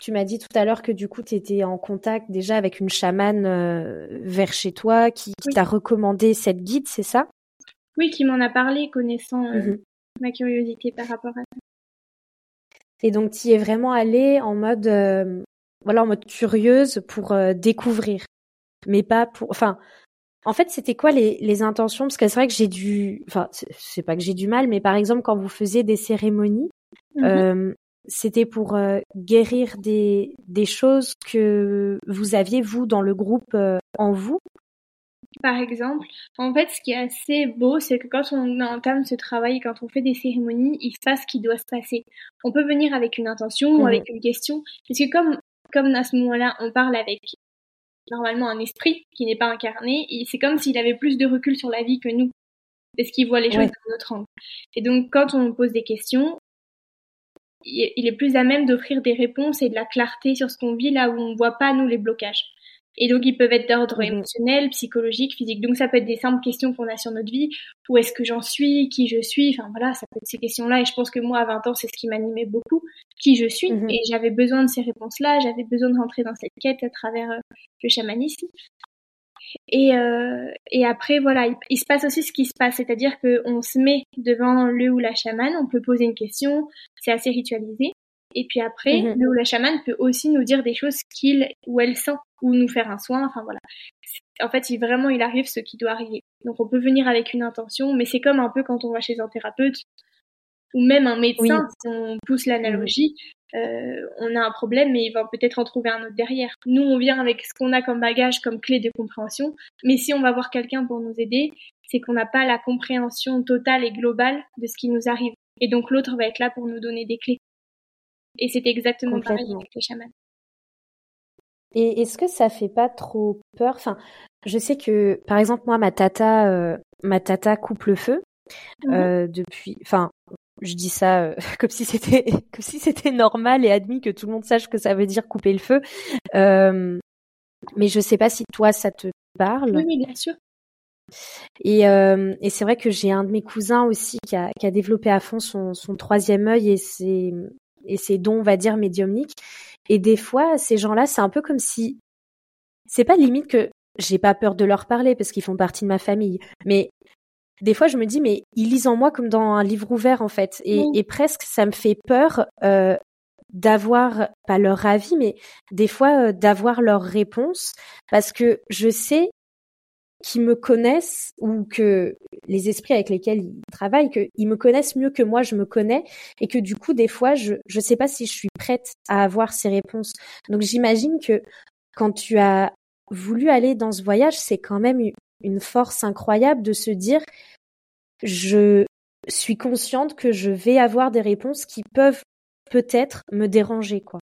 tu, m'as dit tout à l'heure que du coup, tu étais en contact déjà avec une chamane euh, vers chez toi qui, t'a recommandé cette guide, c'est ça? Oui, qui m'en a parlé, connaissant mhm. ma curiosité par rapport à ça. Et donc, tu y es vraiment allée en mode, voilà, en mode curieuse pour découvrir, mais pas pour, enfin. En fait, c'était quoi les, les intentions? Parce que c'est vrai que j'ai du, enfin, c'est pas que j'ai du mal, mais par exemple, quand vous faisiez des cérémonies, mhm c'était pour euh, guérir des, des choses que vous aviez, vous, dans le groupe, euh, en vous? Par exemple, en fait, ce qui est assez beau, c'est que quand on entame ce travail, quand on fait des cérémonies, il se passe ce qui doit se passer. On peut venir avec une intention ou mmh. avec une question, parce que comme, comme à ce moment-là, on parle avec normalement un esprit qui n'est pas incarné, et c'est comme s'il avait plus de recul sur la vie que nous parce qu'il voit les choses d'un autre angle. Et donc, quand on pose des questions, il est plus à même d'offrir des réponses et de la clarté sur ce qu'on vit là où on voit pas nous les blocages. Et donc ils peuvent être d'ordre mhm. émotionnel, psychologique, physique. Donc ça peut être des simples questions qu'on a sur notre vie. Où est-ce que j'en suis? Qui je suis? Enfin voilà, ça peut être ces questions-là. Et je pense que moi à 20 ans, c'est ce qui m'animait beaucoup. Qui je suis? Mhm. Et j'avais besoin de ces réponses-là. J'avais besoin de rentrer dans cette quête à travers euh, le chamanisme. Et, euh, et après, voilà, il, se passe aussi ce qui se passe, c'est-à-dire qu'on se met devant le ou la chamane, on peut poser une question, c'est assez ritualisé. Et puis après, mhm. le ou la chamane peut aussi nous dire des choses qu'il ou elle sent, ou nous faire un soin, enfin voilà. En fait, il, vraiment, il arrive ce qui doit arriver. Donc on peut venir avec une intention, mais c'est comme un peu quand on va chez un thérapeute, ou même un médecin, si on pousse l'analogie, euh, on a un problème, mais il va peut-être en trouver un autre derrière. Nous, on vient avec ce qu'on a comme bagage, comme clé de compréhension, mais si on va voir quelqu'un pour nous aider, c'est qu'on n'a pas la compréhension totale et globale de ce qui nous arrive. Et donc l'autre va être là pour nous donner des clés. Et c'est exactement pareil avec les chamans. Et est-ce que ça fait pas trop peur? Enfin, je sais que, par exemple, moi, ma tata, euh, ma tata coupe le feu. Mmh euh, depuis, enfin, je dis ça euh, comme si c'était comme si c'était normal et admis que tout le monde sache que ça veut dire couper le feu. Euh, mais je sais pas si toi ça te parle. Oui, bien sûr. Et, euh, et c'est vrai que j'ai un de mes cousins aussi qui a, qui a développé à fond son, son troisième œil et ses, et ses dons, on va dire, médiumniques. Et des fois, ces gens-là, c'est un peu comme si c'est pas limite que j'ai pas peur de leur parler parce qu'ils font partie de ma famille, mais des fois je me dis mais ils lisent en moi comme dans un livre ouvert en fait. Et, et presque ça me fait peur euh, d'avoir pas leur avis mais des fois euh, d'avoir leur réponse parce que je sais qu'ils me connaissent ou que les esprits avec lesquels ils travaillent qu'ils me connaissent mieux que moi je me connais et que du coup des fois je je sais pas si je suis prête à avoir ces réponses donc j'imagine que quand tu as voulu aller dans ce voyage, c'est quand même une force incroyable de se dire je suis consciente que je vais avoir des réponses qui peuvent peut-être me déranger quoi.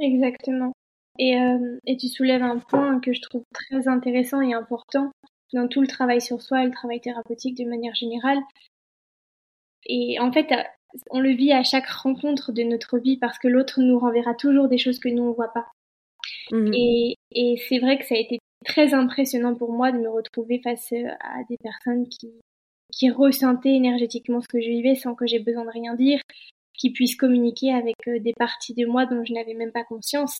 Exactement. Et, euh, et tu soulèves un point que je trouve très intéressant et important dans tout le travail sur soi et le travail thérapeutique de manière générale. Et en fait, on le vit à chaque rencontre de notre vie parce que l'autre nous renverra toujours des choses que nous on voit pas. Mmh. Et, et c'est vrai que ça a été très impressionnant pour moi de me retrouver face euh, à des personnes qui, qui ressentaient énergétiquement ce que je vivais sans que j'ai besoin de rien dire, qui puissent communiquer avec euh, des parties de moi dont je n'avais même pas conscience.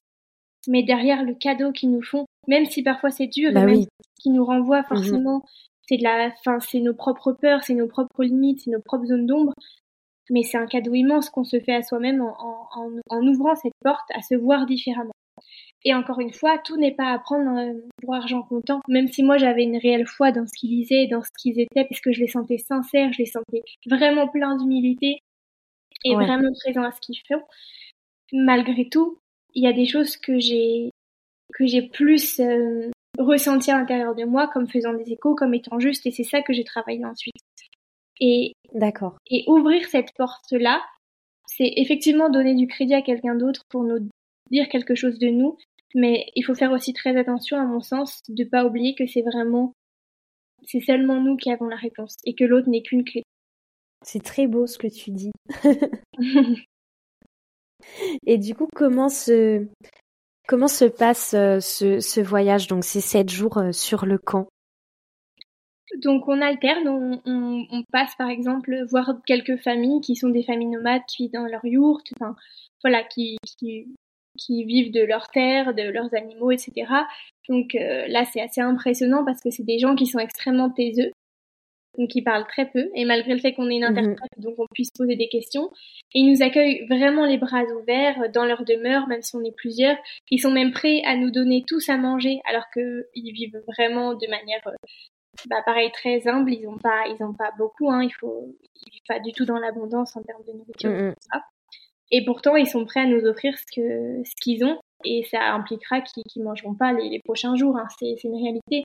Mais derrière le cadeau qu'ils nous font, même si parfois c'est dur, bah même qui nous renvoie mmh forcément, c'est de la, fin, c'est nos propres peurs, c'est nos propres limites, c'est nos propres zones d'ombre. Mais c'est un cadeau immense qu'on se fait à soi-même en, en, en ouvrant cette porte à se voir différemment. Et encore une fois, tout n'est pas à prendre euh, pour argent comptant, même si moi j'avais une réelle foi dans ce qu'ils disaient, dans ce qu'ils étaient, puisque je les sentais sincères, je les sentais vraiment pleins d'humilité et vraiment présents à ce qu'ils font. Malgré tout, il y a des choses que j'ai que j'ai plus euh, ressenti à l'intérieur de moi comme faisant des échos, comme étant juste, et c'est ça que j'ai travaillé ensuite. Et d'accord. Et ouvrir cette porte-là, c'est effectivement donner du crédit à quelqu'un d'autre pour nous dire quelque chose de nous, mais il faut faire aussi très attention, à mon sens, de pas oublier que c'est vraiment, c'est seulement nous qui avons la réponse et que l'autre n'est qu'une clé. C'est très beau ce que tu dis. et du coup, comment se, comment se passe euh, ce, voyage? Donc, c'est sept jours euh, sur le camp. Donc on alterne, on, passe par exemple voir quelques familles qui sont des familles nomades qui vivent dans leur yourte, voilà, qui, qui qui vivent de leurs terres, de leurs animaux, etc. Donc euh, là, c'est assez impressionnant parce que c'est des gens qui sont extrêmement taiseux, donc qui parlent très peu, et malgré le fait qu'on ait une mhm. interprète, donc on puisse poser des questions, ils nous accueillent vraiment les bras ouverts dans leur demeure, même si on est plusieurs. Ils sont même prêts à nous donner tous à manger, alors qu'ils vivent vraiment de manière euh, bah pareil très humble ils ont pas ils ont pas beaucoup hein il faut ils vivent pas du tout dans l'abondance en termes de nourriture ça et pourtant, ils sont prêts à nous offrir ce que ce qu'ils ont, et ça impliquera qu'ils ne mangeront pas les, les prochains jours. Hein. C'est une réalité.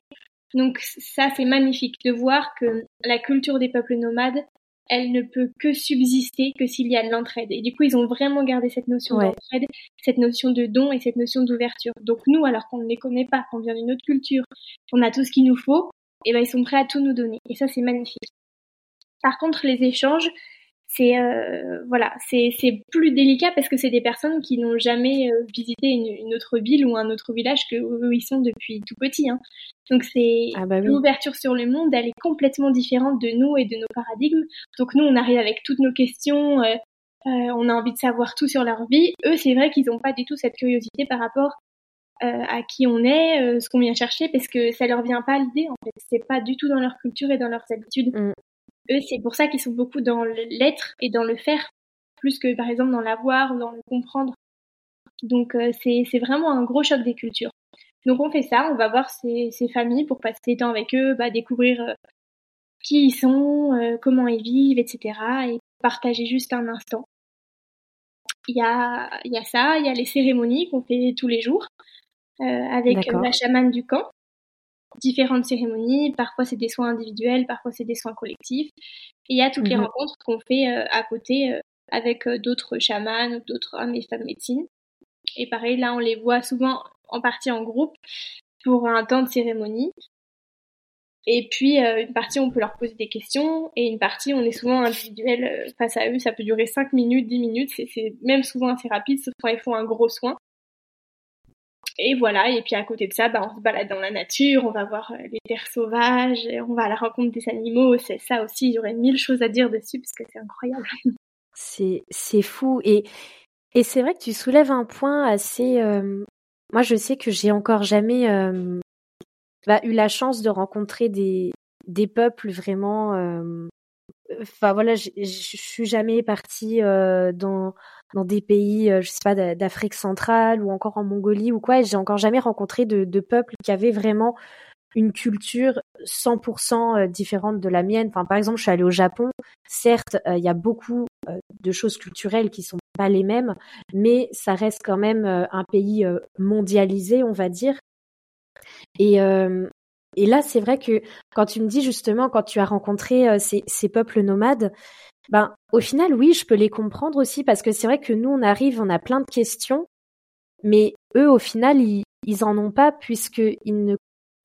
Donc ça, c'est magnifique de voir que la culture des peuples nomades, elle ne peut que subsister que s'il y a de l'entraide. Et du coup, ils ont vraiment gardé cette notion d'entraide, cette notion de don et cette notion d'ouverture. Donc nous, alors qu'on ne les connaît pas, qu'on vient d'une autre culture, qu'on a tout ce qu'il nous faut, et eh ben ils sont prêts à tout nous donner. Et ça, c'est magnifique. Par contre, les échanges, c'est euh, voilà, c'est c'est plus délicat parce que c'est des personnes qui n'ont jamais euh, visité une, autre ville ou un autre village que où ils sont depuis tout petit. Hein. Donc c'est ah bah l'ouverture sur le monde, elle est complètement différente de nous et de nos paradigmes. Donc nous, on arrive avec toutes nos questions, euh, on a envie de savoir tout sur leur vie. Eux, c'est vrai qu'ils n'ont pas du tout cette curiosité par rapport à qui on est, ce qu'on vient chercher, parce que ça leur vient pas l'idée en fait. C'est pas du tout dans leur culture et dans leurs habitudes. Mm eux, c'est pour ça qu'ils sont beaucoup dans l'être et dans le faire, plus que par exemple dans l'avoir ou dans le comprendre. Donc euh, c'est vraiment un gros choc des cultures. Donc on fait ça, on va voir ces, ces familles pour passer du temps avec eux, bah, découvrir euh, qui ils sont, euh, comment ils vivent, etc. Et partager juste un instant. Il y a, y a ça, il y a les cérémonies qu'on fait tous les jours avec la chamane du camp différentes cérémonies. Parfois, c'est des soins individuels, parfois, c'est des soins collectifs. Et il y a toutes les mhm. rencontres qu'on fait euh, à côté euh, avec euh, d'autres chamans, d'autres hommes et femmes médecine. Et pareil, là, on les voit souvent en partie en groupe pour un temps de cérémonie. Et puis, une partie, on peut leur poser des questions. Et une partie, on est souvent individuel face à eux. Ça peut durer 5 minutes, 10 minutes. C'est même souvent assez rapide, sauf quand ils font un gros soin. Et voilà, et puis à côté de ça, bah, on se balade dans la nature, on va voir euh, les terres sauvages, on va à la rencontre des animaux. C'est ça aussi, j'aurais mille choses à dire dessus parce que c'est incroyable. C'est fou et et c'est vrai que tu soulèves un point assez euh, moi, je sais que j'ai encore jamais bah, eu la chance de rencontrer des, des peuples vraiment. Enfin voilà, je suis jamais partie dans dans des pays, je sais pas, d'Afrique centrale ou encore en Mongolie ou quoi. Et j'ai encore jamais rencontré de, de peuples qui avaient vraiment une culture 100% différente de la mienne. Enfin, par exemple, je suis allée au Japon. Certes, il y a beaucoup de choses culturelles qui sont pas les mêmes, mais ça reste quand même un pays mondialisé, on va dire. Et, et là, c'est vrai que quand tu me dis justement, quand tu as rencontré ces, ces peuples nomades, ben, au final, oui, je peux les comprendre aussi parce que c'est vrai que nous, on arrive, on a plein de questions, mais eux, au final, ils, ils en ont pas puisqu'ils ne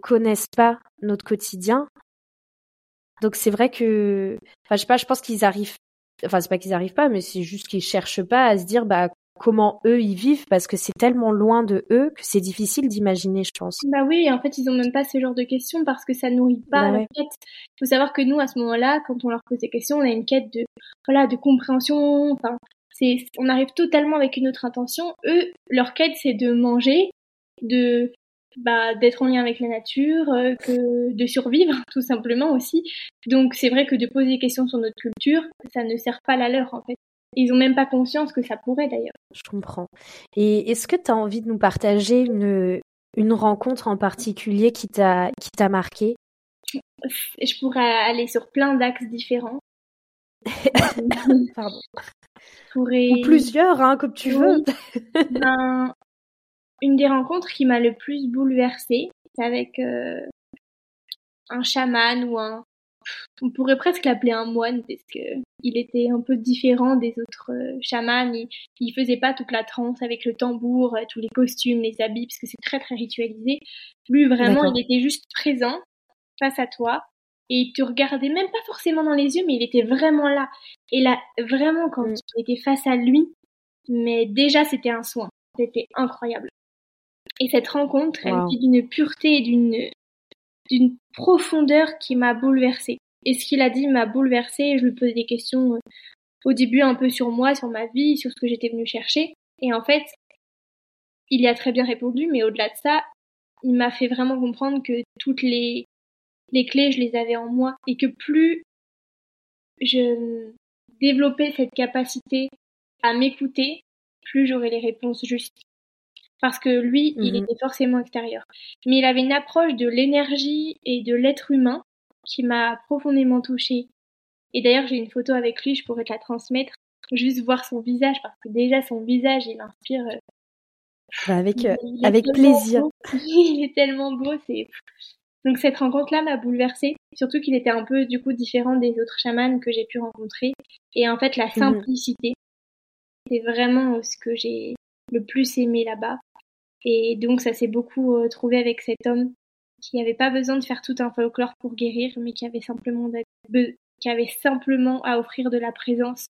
connaissent pas notre quotidien. Donc c'est vrai que, enfin, je sais pas, je pense qu'ils arrivent, enfin, c'est pas qu'ils arrivent pas, mais c'est juste qu'ils cherchent pas à se dire, bah, comment eux ils vivent parce que c'est tellement loin de eux que c'est difficile d'imaginer, je pense. Bah oui, en fait, ils ont même pas ce genre de questions parce que ça nourrit pas bah la quête. Il faut savoir que nous, à ce moment-là, quand on leur pose des questions, on a une quête de, voilà, de compréhension. Enfin, c'est, on arrive totalement avec une autre intention. Eux, leur quête, c'est de manger, de, bah, d'être en lien avec la nature, euh, que de survivre, tout simplement aussi. Donc, c'est vrai que de poser des questions sur notre culture, ça ne sert pas la leur, en fait. Ils ont même pas conscience que ça pourrait d'ailleurs. Je comprends. Et est-ce que tu as envie de nous partager une, une rencontre en particulier qui t'a qui t'a marqué? Je pourrais aller sur plein d'axes différents. Pardon. Ou plusieurs, hein, comme tu veux. ben, une des rencontres qui m'a le plus bouleversée, c'est avec euh, un chaman ou un, on pourrait presque l'appeler un moine parce que il était un peu différent des autres euh, chamans. Il, il faisait pas toute la transe avec le tambour, euh, tous les costumes, les habits, parce que c'est très très ritualisé. Lui vraiment, il était juste présent face à toi et il te regardait même pas forcément dans les yeux, mais il était vraiment là. Et là, vraiment, quand mm. tu étais face à lui, mais déjà c'était un soin. C'était incroyable. Et cette rencontre, elle était d'une pureté et d'une d'une profondeur qui m'a bouleversée. Et ce qu'il a dit m'a bouleversée. Je lui posais des questions euh, au début un peu sur moi, sur ma vie, sur ce que j'étais venue chercher. Et en fait, il y a très bien répondu, mais au-delà de ça, il m'a fait vraiment comprendre que toutes les, les clés, je les avais en moi et que plus je développais cette capacité à m'écouter, plus j'aurais les réponses justes parce que lui, il mhm. était forcément extérieur. Mais il avait une approche de l'énergie et de l'être humain qui m'a profondément touchée. Et d'ailleurs, j'ai une photo avec lui, je pourrais te la transmettre, juste voir son visage, parce que déjà son visage, il inspire. Euh, bah, avec euh, avec plaisir. il est tellement beau, c'est. Donc cette rencontre-là m'a bouleversée, surtout qu'il était un peu du coup différent des autres chamans que j'ai pu rencontrer. Et en fait, la mhm. simplicité, c'est vraiment ce que j'ai le plus aimé là-bas. Et donc ça s'est beaucoup euh, trouvé avec cet homme qui n'avait pas besoin de faire tout un folklore pour guérir, mais qui avait simplement, qui avait simplement à offrir de la présence.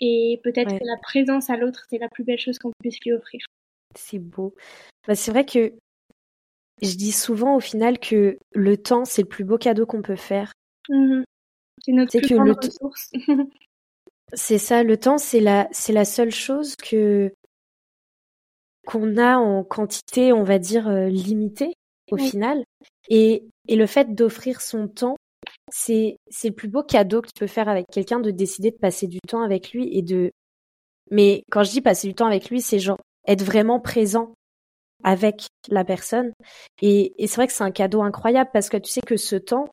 Et peut-être que la présence à l'autre, c'est la plus belle chose qu'on puisse lui offrir. C'est beau. Bah, c'est vrai que je dis souvent au final que le temps, c'est le plus beau cadeau qu'on peut faire. Mmh c'est notre plus grande ressource. c'est ça, le temps, c'est la, c'est la seule chose que qu'on a en quantité, on va dire, euh, limitée au final. Et, et le fait d'offrir son temps, c'est le plus beau cadeau que tu peux faire avec quelqu'un de décider de passer du temps avec lui et de mais quand je dis passer du temps avec lui c'est genre être vraiment présent avec la personne. Et, et c'est vrai que c'est un cadeau incroyable parce que tu sais que ce temps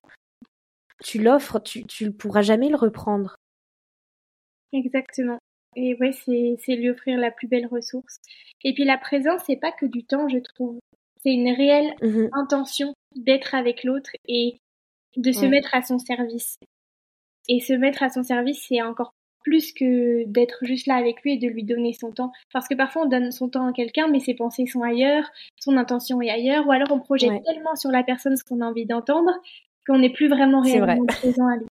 tu l'offres tu ne pourras jamais le reprendre. Exactement et ouais, c'est lui offrir la plus belle ressource. Et puis la présence, c'est pas que du temps, je trouve. C'est une réelle mmh intention d'être avec l'autre et de se mettre à son service. Et se mettre à son service, c'est encore plus que d'être juste là avec lui et de lui donner son temps. Parce que parfois on donne son temps à quelqu'un, mais ses pensées sont ailleurs, son intention est ailleurs, ou alors on projette tellement sur la personne ce qu'on a envie d'entendre qu'on n'est plus vraiment réellement présent à lui.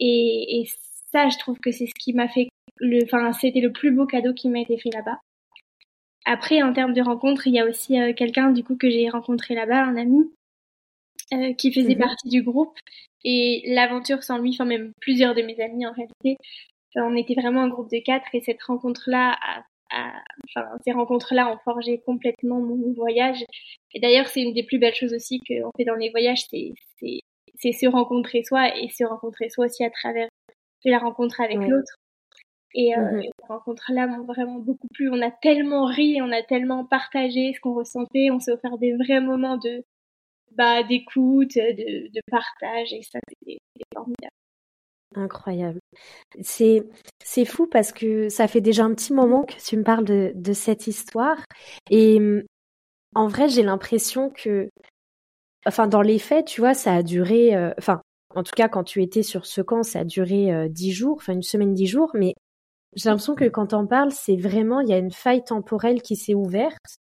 Et, et ça, je trouve que c'est ce qui m'a fait le, enfin, c'était le plus beau cadeau qui m'a été fait là-bas. Après, en termes de rencontres, il y a aussi euh, quelqu'un du coup que j'ai rencontré là-bas, un ami euh, qui faisait mhm. partie du groupe. Et l'aventure sans lui, enfin même plusieurs de mes amis en réalité, euh, on était vraiment un groupe de quatre et cette rencontre-là enfin, ces rencontres-là ont forgé complètement mon voyage. Et d'ailleurs, c'est une des plus belles choses aussi qu'on fait dans les voyages, c'est, c'est, c'est se rencontrer soi et se rencontrer soi aussi à travers la rencontre avec l'autre. Et, euh, mmh ces rencontres-là m'ont vraiment beaucoup plu. On a tellement ri, on a tellement partagé ce qu'on ressentait, on s'est offert des vrais moments de bah, d'écoute, de, de partage, et ça, c'était formidable. Incroyable. C'est c'est fou parce que ça fait déjà un petit moment que tu me parles de, de cette histoire et en vrai j'ai l'impression que enfin dans les faits tu vois ça a duré euh, enfin en tout cas quand tu étais sur ce camp ça a duré euh, dix jours enfin une semaine dix jours mais j'ai l'impression que quand on parle c'est vraiment il y a une faille temporelle qui s'est ouverte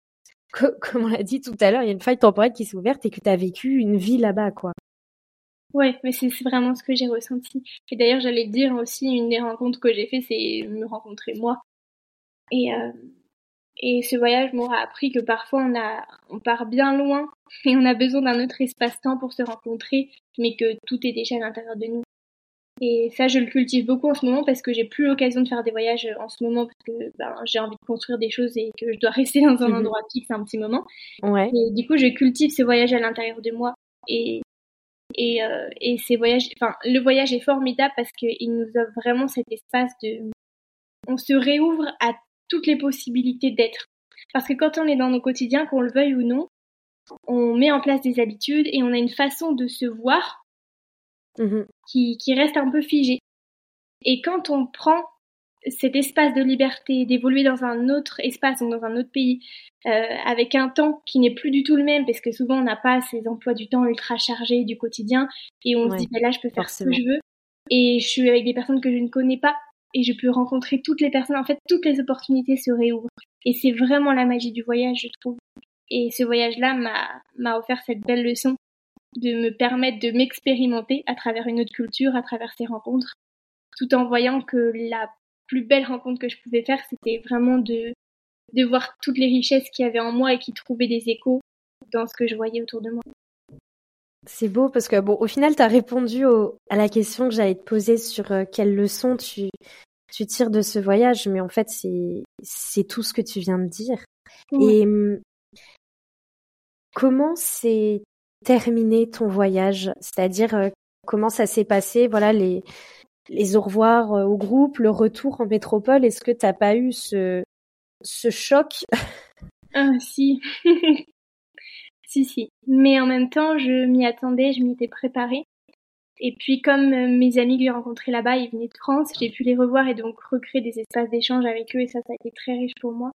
comme on l'a dit tout à l'heure il y a une faille temporelle qui s'est ouverte et que tu as vécu une vie là-bas quoi Ouais, mais c'est vraiment ce que j'ai ressenti. Et d'ailleurs, j'allais dire aussi, une des rencontres que j'ai fait, c'est me rencontrer moi. Et, euh, et ce voyage m'aura appris que parfois on, a, on part bien loin et on a besoin d'un autre espace-temps pour se rencontrer, mais que tout est déjà à l'intérieur de nous. Et ça, je le cultive beaucoup en ce moment parce que j'ai plus l'occasion de faire des voyages en ce moment parce que ben, j'ai envie de construire des choses et que je dois rester dans un mhm. endroit fixe un petit moment. Ouais. Et du coup, je cultive ce voyage à l'intérieur de moi. Et et, euh, et ces voyages, enfin, le voyage est formidable parce qu'il nous offre vraiment cet espace de, on se réouvre à toutes les possibilités d'être. Parce que quand on est dans nos quotidiens, qu'on le veuille ou non, on met en place des habitudes et on a une façon de se voir mmh qui, qui reste un peu figée. Et quand on prend cet espace de liberté, d'évoluer dans un autre espace, donc dans un autre pays, euh, avec un temps qui n'est plus du tout le même, parce que souvent on n'a pas ces emplois du temps ultra chargés du quotidien, et on se dit, bah là je peux faire ce que je veux, et je suis avec des personnes que je ne connais pas, et je peux rencontrer toutes les personnes, en fait toutes les opportunités se réouvrent. Et c'est vraiment la magie du voyage, je trouve. Et ce voyage-là m'a offert cette belle leçon de me permettre de m'expérimenter à travers une autre culture, à travers ces rencontres, tout en voyant que la plus belle rencontre que je pouvais faire, c'était vraiment de, de voir toutes les richesses qu'il y avait en moi et qui trouvaient des échos dans ce que je voyais autour de moi. C'est beau parce que, bon, au final, tu as répondu à la question que j'allais te poser sur euh, quelles leçons tu, tu tires de ce voyage, mais en fait, c'est tout ce que tu viens de dire. Et hum, comment s'est terminé ton voyage C'est-à-dire, euh, comment ça s'est passé Voilà, les, les au revoir euh, au groupe, le retour en métropole, est-ce que t'as pas eu ce, ce choc? Ah si. si, si. Mais en même temps, je m'y attendais, je m'y étais préparée. Et puis comme euh, mes amis que j'ai rencontrés là-bas, ils venaient de France, j'ai pu les revoir et donc recréer des espaces d'échange avec eux et ça, ça a été très riche pour moi.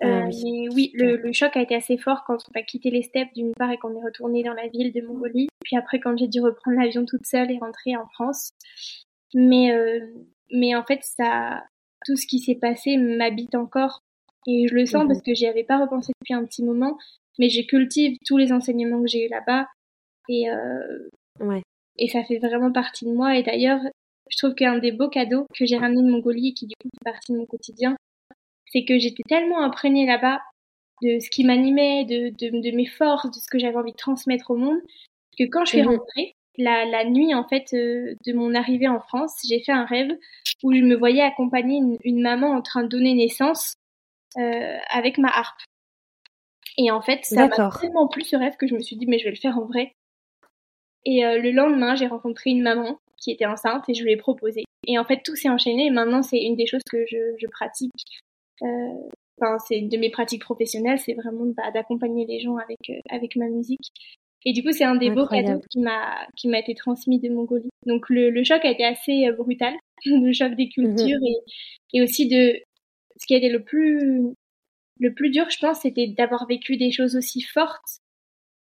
Ah euh, mais oui, le, le, choc a été assez fort quand on a quitté les steppes d'une part et qu'on est retourné dans la ville de Mongolie. Puis après, quand j'ai dû reprendre l'avion toute seule et rentrer en France, mais, euh, mais en fait, ça, tout ce qui s'est passé m'habite encore. Et je le sens mhm. parce que j'y avais pas repensé depuis un petit moment. Mais je cultive tous les enseignements que j'ai eu là-bas. Et, euh, ouais. et ça fait vraiment partie de moi. Et d'ailleurs, je trouve qu'un des beaux cadeaux que j'ai ramené de Mongolie et qui du coup fait partie de mon quotidien, c'est que j'étais tellement imprégnée là-bas de ce qui m'animait, de, de, de, mes forces, de ce que j'avais envie de transmettre au monde, que quand je suis mhm. rentrée, la, la, nuit en fait euh, de mon arrivée en France, j'ai fait un rêve où je me voyais accompagner une, maman en train de donner naissance euh, avec ma harpe. Et en fait, ça m'a tellement plu ce rêve que je me suis dit mais je vais le faire en vrai. Et euh, le lendemain, j'ai rencontré une maman qui était enceinte et je lui ai proposé. Et en fait, tout s'est enchaîné. Et maintenant, c'est une des choses que je, je pratique. Enfin, c'est de mes pratiques professionnelles, c'est vraiment bah, d'accompagner les gens avec avec ma musique. Et du coup, c'est un des beaux cadeaux qui m'a qui m'a été transmis de Mongolie. Donc le, le choc a été assez euh, brutal, le choc des mhm. cultures et, et aussi de ce qui a été le plus le plus dur, je pense, c'était d'avoir vécu des choses aussi fortes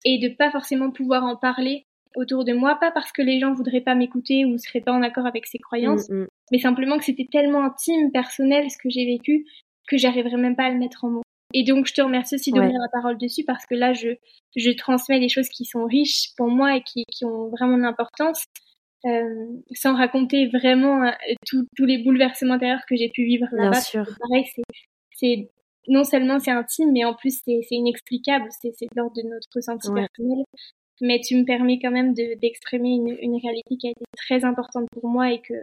et de pas forcément pouvoir en parler autour de moi, pas parce que les gens voudraient pas m'écouter ou seraient pas en accord avec ces croyances, mm, mm. mais simplement que c'était tellement intime, personnel ce que j'ai vécu que j'arriverais même pas à le mettre en mots. Et donc, je te remercie aussi d'ouvrir la parole dessus parce que là, je, je transmets des choses qui sont riches pour moi et qui, qui ont vraiment de l'importance, euh, sans raconter vraiment euh, tous les bouleversements intérieurs que j'ai pu vivre là-bas. Bien sûr. Pareil, c'est non seulement c'est intime, mais en plus c'est inexplicable, c'est de l'ordre de notre ressenti personnel. Mais tu me permets quand même d'exprimer une, une réalité qui a été très importante pour moi et que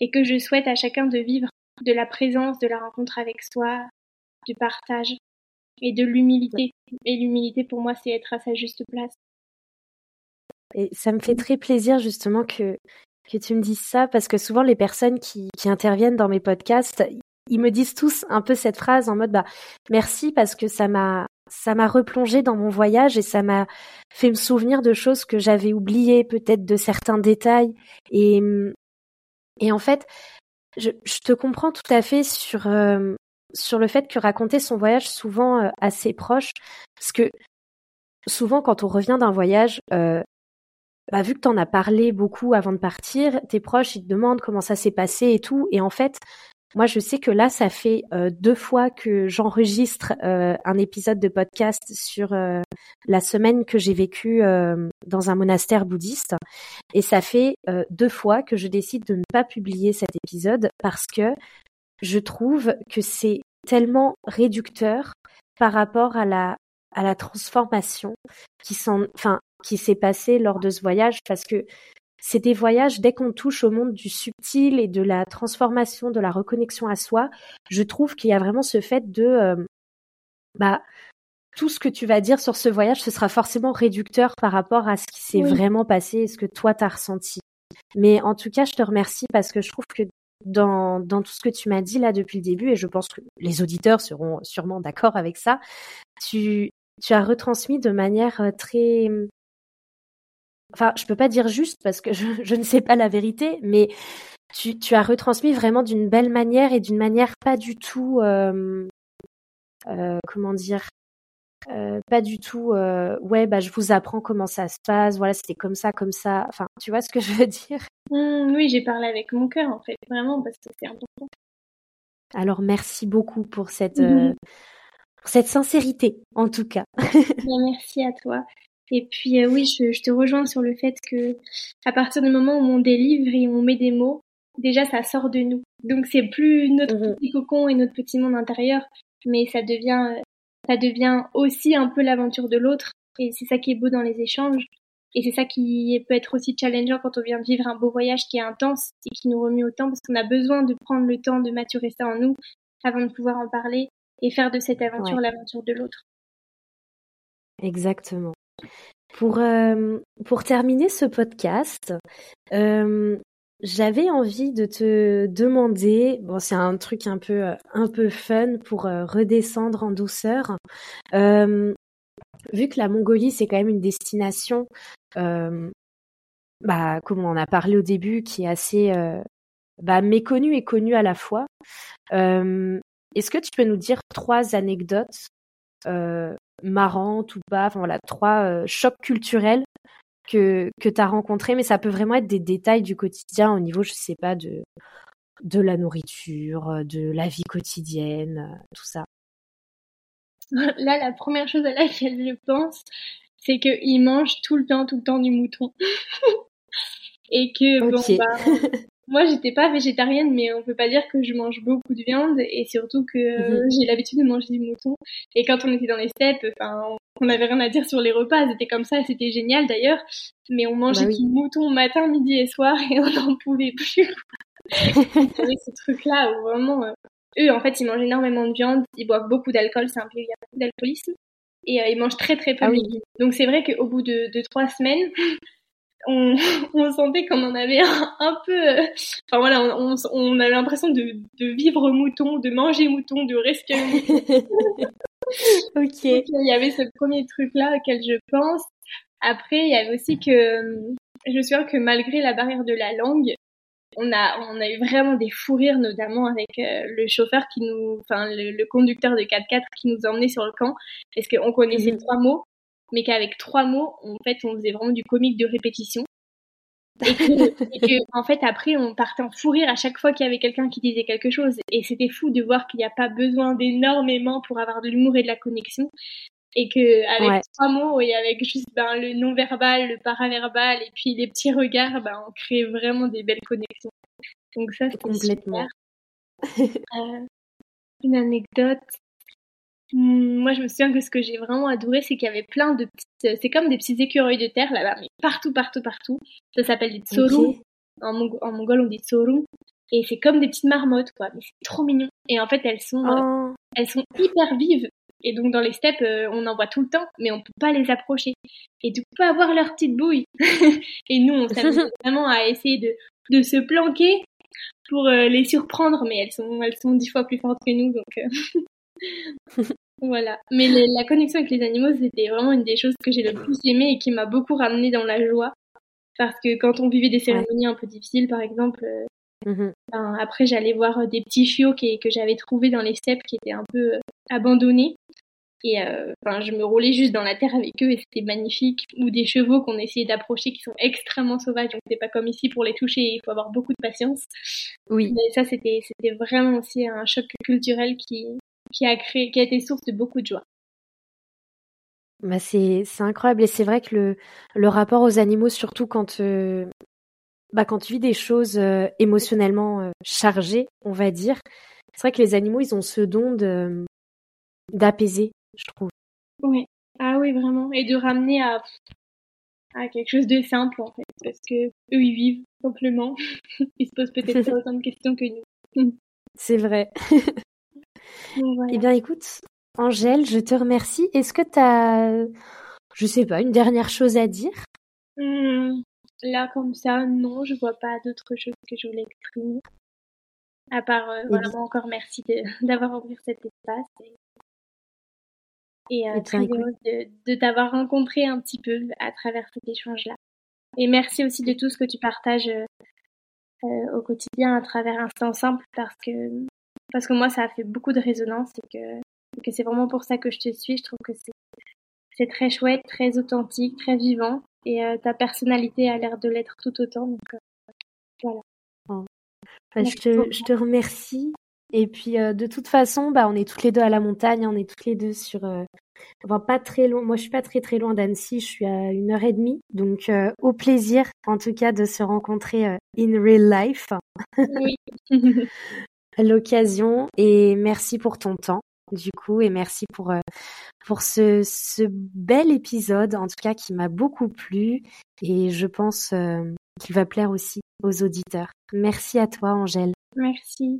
et que je souhaite à chacun de vivre de la présence, de la rencontre avec soi, du partage et de l'humilité. Et l'humilité, pour moi, c'est être à sa juste place. Et ça me fait très plaisir justement que, que tu me dises ça, parce que souvent les personnes qui, interviennent dans mes podcasts, ils me disent tous un peu cette phrase en mode bah merci parce que ça m'a ça m'a replongé dans mon voyage et ça m'a fait me souvenir de choses que j'avais oubliées, peut-être de certains détails. Et, et en fait, je, te comprends tout à fait sur, euh, sur le fait que raconter son voyage souvent euh, à ses proches, parce que souvent quand on revient d'un voyage, euh, bah, vu que tu en as parlé beaucoup avant de partir, tes proches ils te demandent comment ça s'est passé et tout, et en fait moi, je sais que là, ça fait euh, deux fois que j'enregistre euh, un épisode de podcast sur euh, la semaine que j'ai vécue dans un monastère bouddhiste. Et ça fait deux fois que je décide de ne pas publier cet épisode parce que je trouve que c'est tellement réducteur par rapport à la transformation qui qui s'est passée lors de ce voyage parce que c'est des voyages, dès qu'on touche au monde du subtil et de la transformation, de la reconnexion à soi, je trouve qu'il y a vraiment ce fait de, euh, bah, tout ce que tu vas dire sur ce voyage, ce sera forcément réducteur par rapport à ce qui s'est vraiment passé et ce que toi t'as ressenti. Mais en tout cas, je te remercie parce que je trouve que dans, dans tout ce que tu m'as dit là depuis le début, et je pense que les auditeurs seront sûrement d'accord avec ça, tu, tu as retransmis de manière euh, très enfin, je peux pas dire juste parce que je, je ne sais pas la vérité, mais tu, tu as retransmis vraiment d'une belle manière et d'une manière pas du tout, euh, euh, comment dire, euh, pas du tout, ouais, bah je vous apprends comment ça se passe, voilà, c'était comme ça, comme ça. Enfin, tu vois ce que je veux dire? Mmh, Oui, j'ai parlé avec mon cœur en fait, vraiment parce que c'est important. Alors merci beaucoup pour cette, mmh pour cette sincérité, en tout cas. Bah, merci à toi. Et puis euh, oui, je, te rejoins sur le fait que à partir du moment où on délivre et on met des mots, déjà ça sort de nous. Donc c'est plus notre mhm. petit cocon et notre petit monde intérieur, mais ça devient ça devient aussi un peu l'aventure de l'autre. Et c'est ça qui est beau dans les échanges. Et c'est ça qui peut être aussi challengeant quand on vient de vivre un beau voyage qui est intense et qui nous remue autant parce qu'on a besoin de prendre le temps de maturer ça en nous avant de pouvoir en parler et faire de cette aventure l'aventure de l'autre. Exactement. Pour, euh, pour terminer ce podcast, euh, j'avais envie de te demander, bon c'est un truc un peu un peu fun pour euh, redescendre en douceur. vu que la Mongolie c'est quand même une destination, bah comme on a parlé au début, qui est assez bah, méconnue et connue à la fois. Est-ce que tu peux nous dire trois anecdotes marrantes ou pas, enfin voilà, trois euh, chocs culturels que, que tu as rencontrés, mais ça peut vraiment être des détails du quotidien au niveau, je sais pas, de, de la nourriture, euh, de la vie quotidienne, euh, tout ça. Là, la première chose à laquelle je pense, c'est qu'ils mangent tout le temps, tout le temps du mouton. Et que, bon, bah, moi, j'étais pas végétarienne, mais on peut pas dire que je mange beaucoup de viande et surtout que mhm. j'ai l'habitude de manger du mouton. Et quand on était dans les steppes, enfin, on n'avait rien à dire sur les repas, c'était comme ça, c'était génial d'ailleurs. Mais on mangeait bah du mouton matin, midi et soir et on n'en pouvait plus. avait ce truc-là où vraiment, euh, eux, en fait, ils mangent énormément de viande, ils boivent beaucoup d'alcool, c'est un pays où il y a beaucoup d'alcoolisme. Et euh, ils mangent très très peu ah, oui. Donc c'est vrai qu'au bout de, de trois semaines, on, on sentait qu'on en avait un, peu. Euh, enfin voilà, on, on, avait l'impression de, de, vivre mouton, de manger mouton, de respirer mouton. ok. il y avait ce premier truc-là auquel je pense. Après, il y avait aussi que je me souviens que malgré la barrière de la langue, on a on a eu vraiment des fous rires, notamment avec euh, le chauffeur qui nous, enfin le, conducteur de 4x4 qui nous emmenait sur le camp, parce qu'on connaissait mhm. trois mots mais qu'avec trois mots, en fait, on faisait vraiment du comique de répétition. Et que, en fait, après, on partait en fou rire à chaque fois qu'il y avait quelqu'un qui disait quelque chose. Et c'était fou de voir qu'il n'y a pas besoin d'énormément pour avoir de l'humour et de la connexion. Et que avec trois mots et avec juste ben, le non-verbal, le paraverbal et puis les petits regards, ben, on crée vraiment des belles connexions. Donc ça, c'est complètement. Euh, une anecdote. Mmh, moi, je me souviens que ce que j'ai vraiment adoré, c'est qu'il y avait plein de petites. C'est comme des petits écureuils de terre là-bas, mais partout, partout, partout. Ça s'appelle des tsorum. En, mongol, on dit tsorum. Et c'est comme des petites marmottes, quoi. Mais c'est trop mignon. Et en fait, elles sont, euh, oh. elles sont hyper vives. Et donc, dans les steppes, euh, on en voit tout le temps, mais on peut pas les approcher. Et du coup, pas avoir leur petite bouille. et nous, on s'amuse vraiment à essayer de, de se planquer pour euh, les surprendre, mais elles sont, elles sont dix fois plus fortes que nous, donc voilà. Mais la connexion avec les animaux, c'était vraiment une des choses que j'ai le plus aimé et qui m'a beaucoup ramené dans la joie. Parce que quand on vivait des cérémonies un peu difficiles, par exemple, Mmh après, j'allais voir euh, des petits chiots que j'avais trouvés dans les steppes qui étaient un peu euh, abandonnés. Et euh, enfin, je me roulais juste dans la terre avec eux et c'était magnifique. Ou des chevaux qu'on essayait d'approcher qui sont extrêmement sauvages. Donc c'est pas comme ici pour les toucher, il faut avoir beaucoup de patience. Oui. Mais ça, c'était c'était vraiment aussi un choc culturel qui qui a créé, qui a été source de beaucoup de joie. Bah c'est incroyable et c'est vrai que le, le rapport aux animaux, surtout quand bah, quand tu vis des choses euh, émotionnellement euh, chargées, on va dire, c'est vrai que les animaux, ils ont ce don d'apaiser, je trouve. Oui, ah oui, vraiment, et de ramener à, à quelque chose de simple en fait, parce que eux ils vivent simplement, ils se posent peut-être pas autant de questions que nous. c'est vrai. Eh bien, écoute, Angèle, je te remercie. Est-ce que tu as, je sais pas, une dernière chose à dire? Mmh. Là, comme ça, non, je vois pas d'autres choses que je voulais exprimer. À part, euh, vraiment, encore merci d'avoir ouvert cet espace. Et, euh, très heureuse de, de t'avoir rencontré un petit peu à travers cet échange-là. Et merci aussi de tout ce que tu partages euh, au quotidien à travers Instant Simple parce que, parce que moi, ça a fait beaucoup de résonance et que, que c'est vraiment pour ça que je te suis. Je trouve que c'est très chouette, très authentique, très vivant et euh, ta personnalité a l'air de l'être tout autant. Donc euh, voilà. Oh. Bah, je, te, je, te, remercie. Et puis euh, de toute façon, bah, on est toutes les deux à la montagne, on est toutes les deux sur, enfin pas très loin. Moi, je suis pas très très loin d'Annecy, je suis à une heure et demie. Donc au plaisir, en tout cas, de se rencontrer in real life. Oui. l'occasion. Et merci pour ton temps du coup et merci pour euh, pour ce, ce bel épisode en tout cas qui m'a beaucoup plu et je pense euh, qu'il va plaire aussi aux auditeurs. Merci à toi Angèle. Merci.